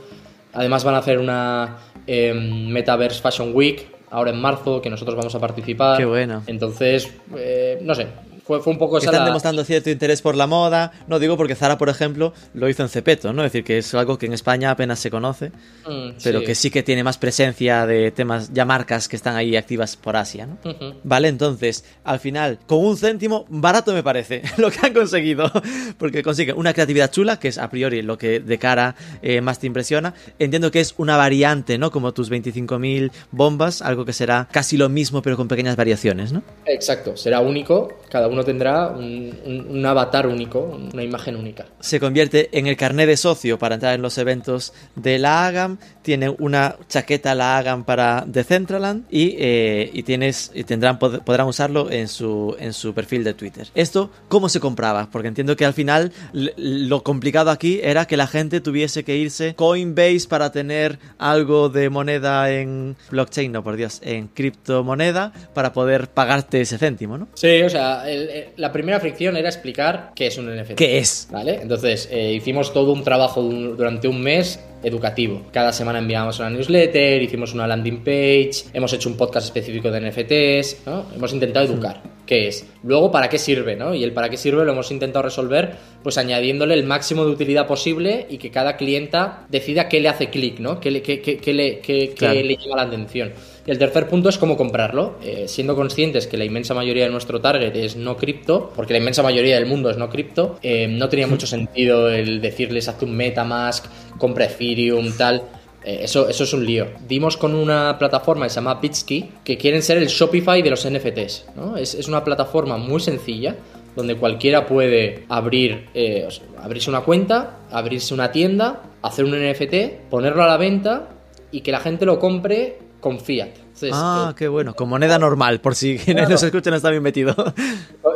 Además van a hacer una eh, Metaverse Fashion Week ahora en marzo, que nosotros vamos a participar. Qué bueno. Entonces, eh, no sé, fue, fue un poco Que esa están la- demostrando cierto interés por la moda. No digo porque Zara, por ejemplo, lo hizo en Cepeto, ¿no? Es decir, que es algo que en España apenas se conoce, Mm, pero sí. que sí que tiene más presencia de temas, ya marcas que están ahí activas por Asia, ¿no? Vale, entonces, al final, con un céntimo, barato me parece lo que han conseguido. Porque consiguen una creatividad chula, que es a priori lo que de cara eh, más te impresiona. Entiendo que es una variante, ¿no? Como tus 25.000 bombas, algo que será casi lo mismo, pero con pequeñas variaciones, ¿no? Exacto, será único, cada uno uno tendrá un, un- un avatar único, una imagen única. Se convierte en el carnet de socio para entrar en los eventos de la AGAM. Tienen una chaqueta la AGAM para Decentraland y, eh, y tienes y tendrán pod- podrán usarlo en su en su perfil de Twitter. Esto cómo se compraba, porque entiendo que al final lo complicado aquí era que la gente tuviese que irse Coinbase para tener algo de moneda en blockchain, no por Dios, en criptomoneda para poder pagarte ese céntimo, ¿no? Sí, o sea, el- el- la primera fricción era explicar qué es un NFT. ¿Qué es? ¿Vale? Entonces, eh, hicimos todo un trabajo du- durante un mes educativo. Cada semana enviábamos una newsletter, hicimos una landing page, hemos hecho un podcast específico de NFTs, ¿no? Hemos intentado educar. ¿Qué es? Luego, ¿para qué sirve? ¿no? Y el para qué sirve lo hemos intentado resolver pues añadiéndole el máximo de utilidad posible y que cada clienta decida qué le hace clic, ¿no? ¿Qué le, qué- qué- qué le, Claro. le llama la atención. Y el tercer punto es cómo comprarlo, eh, siendo conscientes que la inmensa mayoría de nuestro target es no cripto, porque la inmensa mayoría del mundo es no cripto, eh, no tenía mucho sentido el decirles hazte un Metamask, compra Ethereum, tal. Eh, eso, eso es un lío. Dimos con una plataforma que se llama Bitsky, que quieren ser el Shopify de los NFTs. ¿no? Es, es una plataforma muy sencilla donde cualquiera puede abrir, eh, o sea, abrirse una cuenta, abrirse una tienda, hacer un NFT, ponerlo a la venta y que la gente lo compre con fiat. Entonces, Ah, eh, qué bueno. Con moneda normal, por si quienes nos escuchan no está bien metido.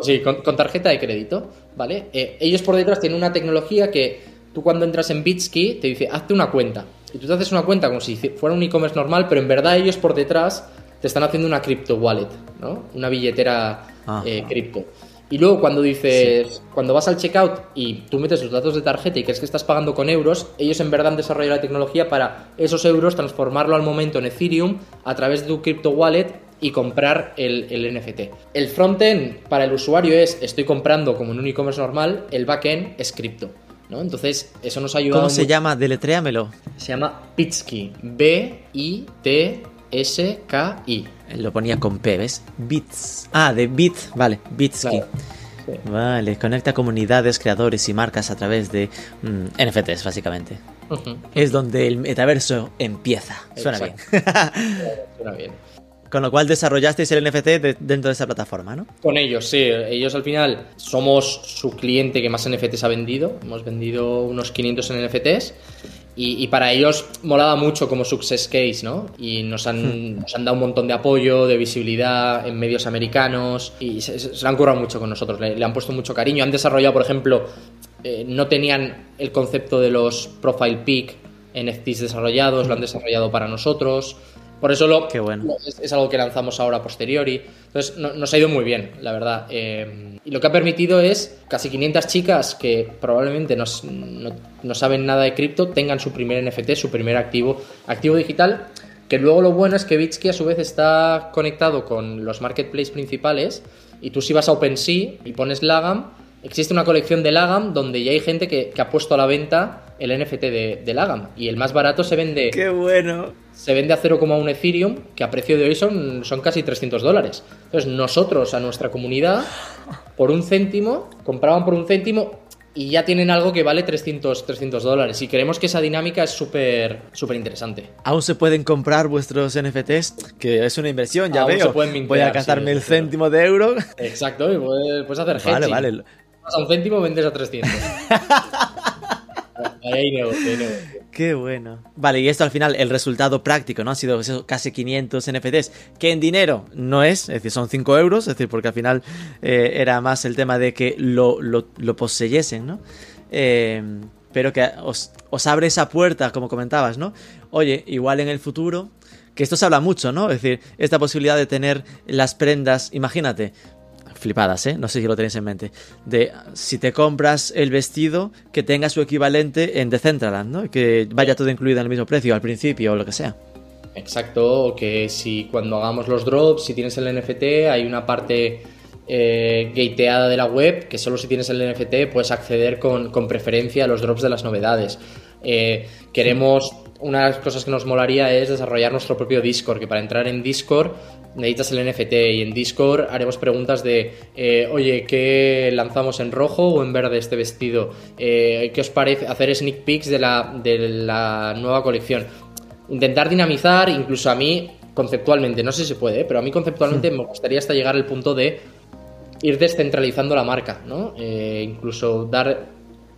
Sí, con, con tarjeta de crédito, ¿vale? Eh, ellos por detrás tienen una tecnología que tú cuando entras en Bitsky te dice, hazte una cuenta. Y tú te haces una cuenta como si fuera un e-commerce normal, pero en verdad ellos por detrás te están haciendo una crypto wallet, ¿no? Una billetera eh, cripto. Y luego cuando dices, cuando vas al checkout y tú metes los datos de tarjeta y crees que estás pagando con euros, ellos en verdad han desarrollado la tecnología para esos euros transformarlo al momento en Ethereum a través de tu crypto wallet y comprar el, el NFT. El frontend para el usuario es estoy comprando como en un e-commerce normal, el backend es cripto. ¿no? Entonces, eso nos ha ayudado. ¿Cómo se mucho. llama? Deletréamelo. Se llama Bitsky. B-I-T-S-K-I. Lo ponía con P, ¿ves? Bits. Ah, de Bit, vale, Bitsky. Claro, sí. Vale, conecta comunidades, creadores y marcas a través de mm, NFTs, básicamente. Es donde el metaverso empieza. Suena Exacto. bien. Suena bien. Con lo cual desarrollasteis el NFT de- dentro de esa plataforma, ¿no? Con ellos, sí. Ellos al final somos su cliente que más NFTs ha vendido. Hemos vendido unos 500 en NFTs. Y, y para ellos molaba mucho como success case, ¿no? Y nos han, nos han dado un montón de apoyo, de visibilidad en medios americanos. Y se, se- han currado mucho con nosotros. Le, le han puesto mucho cariño. Han desarrollado, por ejemplo, eh, no tenían el concepto de los profile pic NFTs desarrollados, lo han desarrollado para nosotros. Por eso lo, Qué bueno. es, es algo que lanzamos ahora a posteriori. Entonces no- nos ha ido muy bien, la verdad. Eh, y lo que ha permitido es casi 500 chicas que probablemente no, no- no saben nada de cripto tengan su primer NFT, su primer activo, activo digital. Que luego lo bueno es que Bitsky a su vez está conectado con los marketplaces principales. Y tú si vas a OpenSea y pones Lagam, existe una colección de Lagam donde ya hay gente que, que ha puesto a la venta el NFT de, de Lagam. Y el más barato se vende ¡Qué bueno! Se vende a 0,1 Ethereum, que a precio de hoy son, son casi 300 dólares. Entonces, nosotros, a nuestra comunidad, por un céntimo, compraban por un céntimo y ya tienen algo que vale 300, 300 dólares. Y creemos que esa dinámica es súper súper interesante. Aún se pueden comprar vuestros NFTs, que es una inversión, ya Aún se veo. pueden Voy mintear, a gastarme sí, el céntimo de euro. Exacto, y puedes, puedes hacer Vale, hedging. vale. Vas a un céntimo, vendes a 300. Ahí hay negocio, hay negocio. Qué bueno. Vale, y esto al final, el resultado práctico, ¿no? Ha sido casi 500 NFTs, que en dinero no es, es decir, son 5 euros, es decir, porque al final eh, era más el tema de que lo, lo, lo poseyesen, ¿no? Eh, pero que os, os abre esa puerta, como comentabas, ¿no? Oye, igual en el futuro, que esto se habla mucho, ¿no? Es decir, esta posibilidad de tener las prendas, imagínate, flipadas, ¿eh? No sé si lo tenéis en mente. De si te compras el vestido, que tenga su equivalente en Decentraland, ¿no? Que vaya todo incluido el mismo precio al principio o lo que sea. Exacto, o que si cuando hagamos los drops, si tienes el NFT, hay una parte eh, gateada de la web que solo si tienes el NFT puedes acceder con, con preferencia a los drops de las novedades. Eh, queremos, una de las cosas que nos molaría es desarrollar nuestro propio Discord, que para entrar en Discord necesitas el NFT y en Discord haremos preguntas de, eh, oye, ¿qué lanzamos en rojo o en verde este vestido? Eh, ¿Qué os parece hacer sneak peeks de la, de la nueva colección? intentar dinamizar, incluso a mí conceptualmente, no sé si se puede, ¿eh? pero a mí conceptualmente me gustaría hasta llegar al punto de ir descentralizando la marca, ¿no? Eh, incluso dar,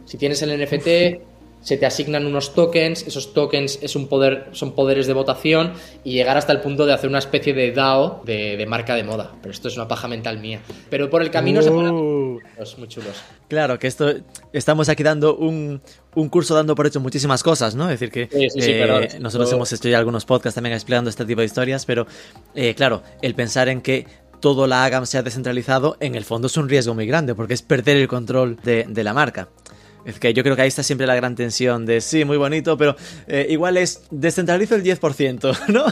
si tienes el NFT, se te asignan unos tokens, esos tokens es un poder, son poderes de votación y llegar hasta el punto de hacer una especie de DAO de, marca de moda. Pero esto es una paja mental mía. Pero por el camino se ponen Uh. los muy chulos. Claro, que esto estamos aquí dando un, un curso dando por hecho muchísimas cosas, ¿no? Es decir, que Sí, sí, sí, eh, nosotros hemos hecho ya algunos podcasts también explicando este tipo de historias, pero eh, claro, el pensar en que todo la AGAM sea descentralizado, en el fondo es un riesgo muy grande, porque es perder el control de, de la marca. Es que yo creo que ahí está siempre la gran tensión de sí, muy bonito, pero eh, igual es descentralizo el 10%, ¿no?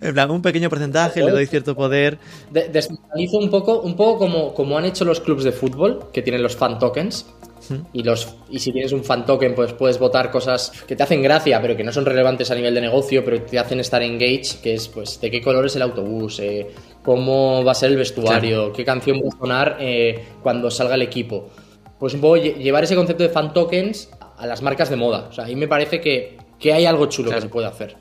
en plan, un pequeño porcentaje, le doy cierto poder. De- descentralizo un poco, un poco como, como han hecho los clubs de fútbol, que tienen los fan tokens. Y, los, y si tienes un fan token, pues puedes votar cosas que te hacen gracia, pero que no son relevantes a nivel de negocio, pero te hacen estar engaged, que es pues de qué color es el autobús, eh, cómo va a ser el vestuario, qué canción va a sonar eh, cuando salga el equipo. Pues un poco lle- llevar ese concepto de fan tokens a las marcas de moda. O sea, ahí me parece que, que hay algo chulo Claro. que se puede hacer.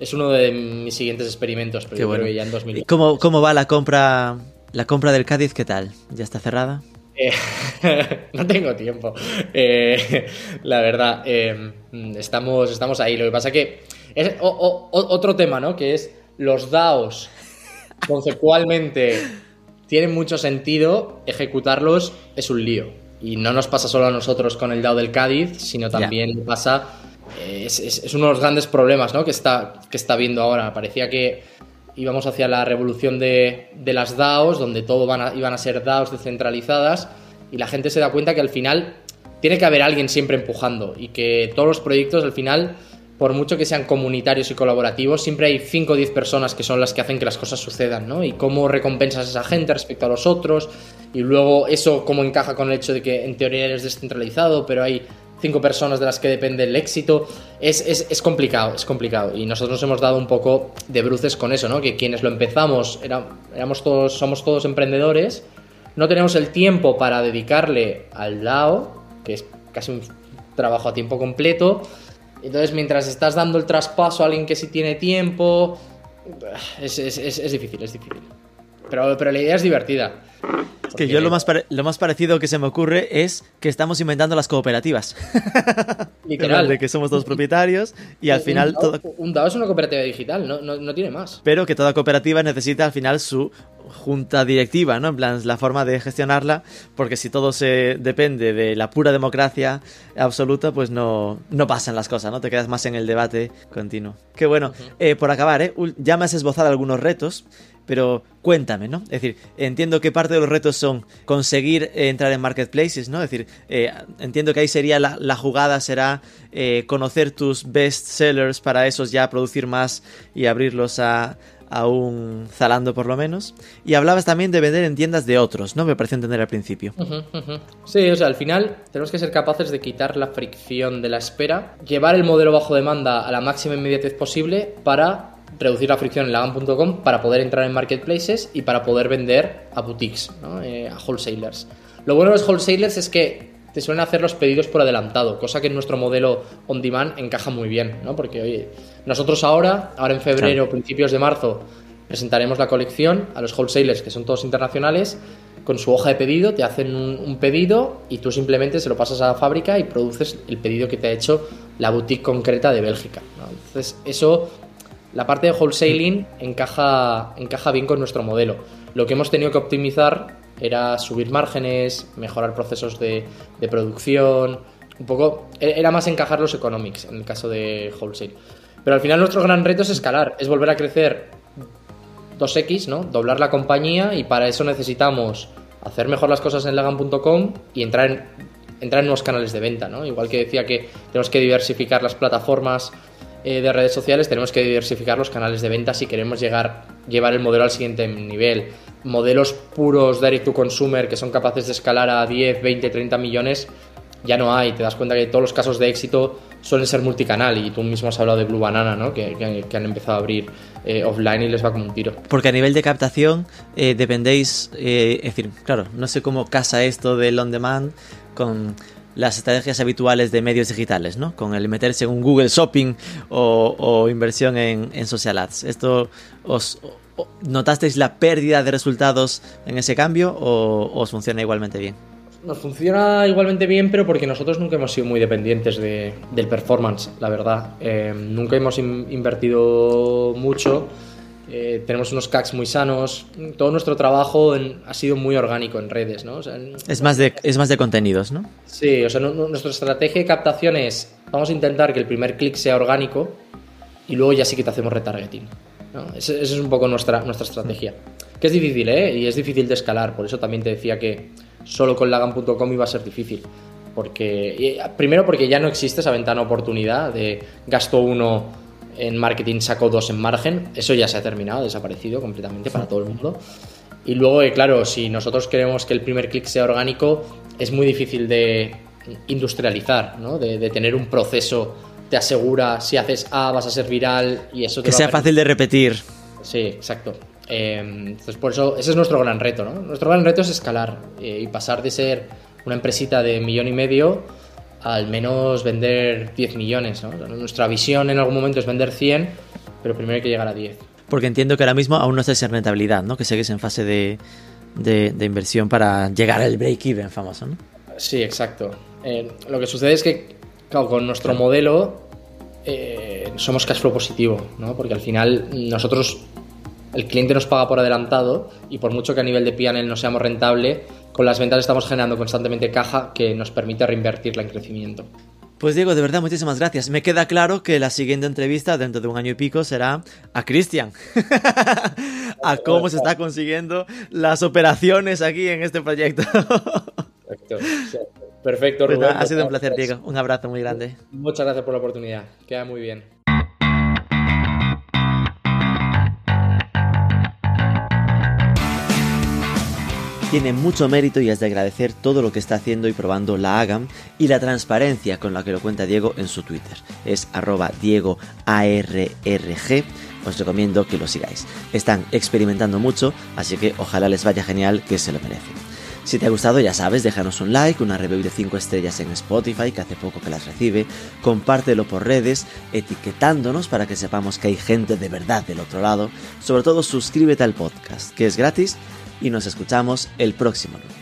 Es uno de mis siguientes experimentos, pero Qué yo bueno. creo que ya en ¿Y 2020. cómo, cómo va la compra, la compra del Cádiz? ¿Qué tal? ¿Ya está cerrada? Eh, no tengo tiempo. Eh, la verdad, eh, estamos, estamos ahí. Lo que pasa que es o- otro tema, ¿no? Que es los DAOs conceptualmente tienen mucho sentido, ejecutarlos es un lío. Y no nos pasa solo a nosotros con el DAO del Cádiz, sino también pasa. eh, Es, es- es uno de los grandes problemas ¿no? que, está, que está viendo ahora. Parecía que íbamos hacia la revolución de, de las DAOs, donde todo van a- iban a ser DAOs descentralizadas, y la gente se da cuenta que al final tiene que haber alguien siempre empujando y que todos los proyectos al final, por mucho que sean comunitarios y colaborativos, siempre hay 5 o 10 personas que son las que hacen que las cosas sucedan, ¿no? Y cómo recompensas a esa gente respecto a los otros, y luego eso cómo encaja con el hecho de que en teoría eres descentralizado, pero hay cinco personas de las que depende el éxito. Es, es, es complicado, es complicado. Y nosotros nos hemos dado un poco de bruces con eso, ¿no? Que quienes lo empezamos era- éramos todos, somos todos emprendedores, no tenemos el tiempo para dedicarle al DAO, que es casi un trabajo a tiempo completo. Entonces, mientras estás dando el traspaso a alguien que sí tiene tiempo, es, es- difícil, es difícil. Pero, pero la idea es divertida. Es que yo lo más, lo más parecido que se me ocurre es que estamos inventando las cooperativas. Literal. De que somos dos propietarios y al Un- final un todo... DAO, un DAO es una cooperativa digital, no, no, no tiene más. Pero que toda cooperativa necesita al final su junta directiva, ¿no? En plan, la forma de gestionarla, porque si todo se depende de la pura democracia absoluta, pues no, no pasan las cosas, ¿no? Te quedas más en el debate continuo. Qué bueno. Eh, por acabar, ¿eh? Ya me has esbozado algunos retos, pero cuéntame, ¿no? Es decir, entiendo que parte de los retos son conseguir eh, entrar en marketplaces, ¿no? Es decir, eh, entiendo que ahí sería la, la jugada, será eh, conocer tus best sellers para esos ya producir más y abrirlos a, a un Zalando por lo menos. Y hablabas también de vender en tiendas de otros, ¿no? Me pareció entender al principio. Sí, o sea, al final tenemos que ser capaces de quitar la fricción de la espera, llevar el modelo bajo demanda a la máxima inmediatez posible para reducir la fricción en lagan.com para poder entrar en marketplaces y para poder vender a boutiques, ¿no? Eh, a wholesalers. Lo bueno de los wholesalers es que te suelen hacer los pedidos por adelantado, cosa que en nuestro modelo on demand encaja muy bien, ¿no? Porque, oye, nosotros ahora, ahora en febrero, principios de marzo, presentaremos la colección a los wholesalers, que son todos internacionales, con su hoja de pedido, te hacen un, un pedido y tú simplemente se lo pasas a la fábrica y produces el pedido que te ha hecho la boutique concreta de Bélgica. ¿no? Entonces, eso, la parte de wholesaling encaja, encaja bien con nuestro modelo. Lo que hemos tenido que optimizar era subir márgenes, mejorar procesos de, producción, un poco, e- era más encajar los economics en el caso de wholesale. Pero al final nuestro gran reto es escalar, es volver a crecer 2X, ¿no? Doblar la compañía y para eso necesitamos hacer mejor las cosas en lagan.com y entrar en, entrar en nuevos canales de venta, ¿no? Igual que decía que tenemos que diversificar las plataformas eh, de redes sociales, tenemos que diversificar los canales de venta si queremos llegar, llevar el modelo al siguiente nivel. Modelos puros direct to consumer que son capaces de escalar a 10, 20, 30 millones, ya no hay. Te das cuenta que todos los casos de éxito suelen ser multicanal y tú mismo has hablado de Blue Banana, ¿no? Que, que- han empezado a abrir eh, offline y les va como un tiro. Porque a nivel de captación eh, dependéis, es decir, claro, no sé cómo casa esto del on demand con las estrategias habituales de medios digitales, ¿no? Con el meterse en un Google Shopping o, o inversión en, en social ads. Esto os, ¿Notasteis la pérdida de resultados en ese cambio o os funciona igualmente bien? Nos funciona igualmente bien, pero porque nosotros nunca hemos sido muy dependientes del performance, la verdad. Eh, nunca hemos invertido mucho. Eh, tenemos unos CACs muy sanos. Todo nuestro trabajo ha sido muy orgánico en redes, ¿no? es, más de, es más de contenidos, ¿no? Sí, o sea, nuestra estrategia de captación es, vamos a intentar que el primer clic sea orgánico y luego ya sí que te hacemos retargeting. Esa, es un poco nuestra, nuestra estrategia. Que es difícil, ¿eh? Y es difícil de escalar. Por eso también te decía que solo con lagan.com iba a ser difícil. Porque, primero porque ya no existe esa ventana oportunidad de gasto uno en marketing, saco dos en margen. Eso ya se ha terminado, desaparecido completamente para todo el mundo. Y luego, eh, claro, si nosotros queremos que el primer clic sea orgánico, es muy difícil de industrializar, ¿no? de, de tener un proceso te asegura si haces A vas a ser viral y eso que sea fácil de repetir. Sí, exacto. Em, entonces, por eso, ese es nuestro gran reto, ¿no? Nuestro gran reto es escalar eh, y pasar de ser una empresita de millón y medio al menos vender 10 millones, ¿no? nuestra visión en algún momento es vender 100, pero primero hay que llegar a 10. Porque entiendo que ahora mismo aún no estáis en rentabilidad, ¿no? Que seguís en fase de, de, inversión para llegar al break-even famoso, ¿no? Sí, exacto. Eh, lo que sucede es que, claro, con nuestro modelo eh, somos cash flow positivo, ¿no? Porque al final nosotros el cliente nos paga por adelantado y por mucho que a nivel de PNL no seamos rentable, con las ventas estamos generando constantemente caja que nos permite reinvertirla en crecimiento. Pues Diego, de verdad, muchísimas gracias. Me queda claro que la siguiente entrevista dentro de un año y pico será a Cristian. a cómo se está consiguiendo las operaciones aquí en este proyecto. Perfecto. Perfecto, pues Rubén. ha sido un placer, Diego. Un abrazo muy grande. Muchas gracias por la oportunidad. Queda muy bien. Tiene mucho mérito y es de agradecer todo lo que está haciendo y probando la AGAM y la transparencia con la que lo cuenta Diego en su Twitter. Es arroba Diego ARRG. Os recomiendo que lo sigáis. Están experimentando mucho, así que ojalá les vaya genial que se lo merecen. Si te ha gustado, ya sabes, déjanos un like, una review de 5 estrellas en Spotify, que hace poco que las recibe, compártelo por redes, etiquetándonos para que sepamos que hay gente de verdad del otro lado. Sobre todo, suscríbete al podcast, que es gratis y nos escuchamos el próximo lunes.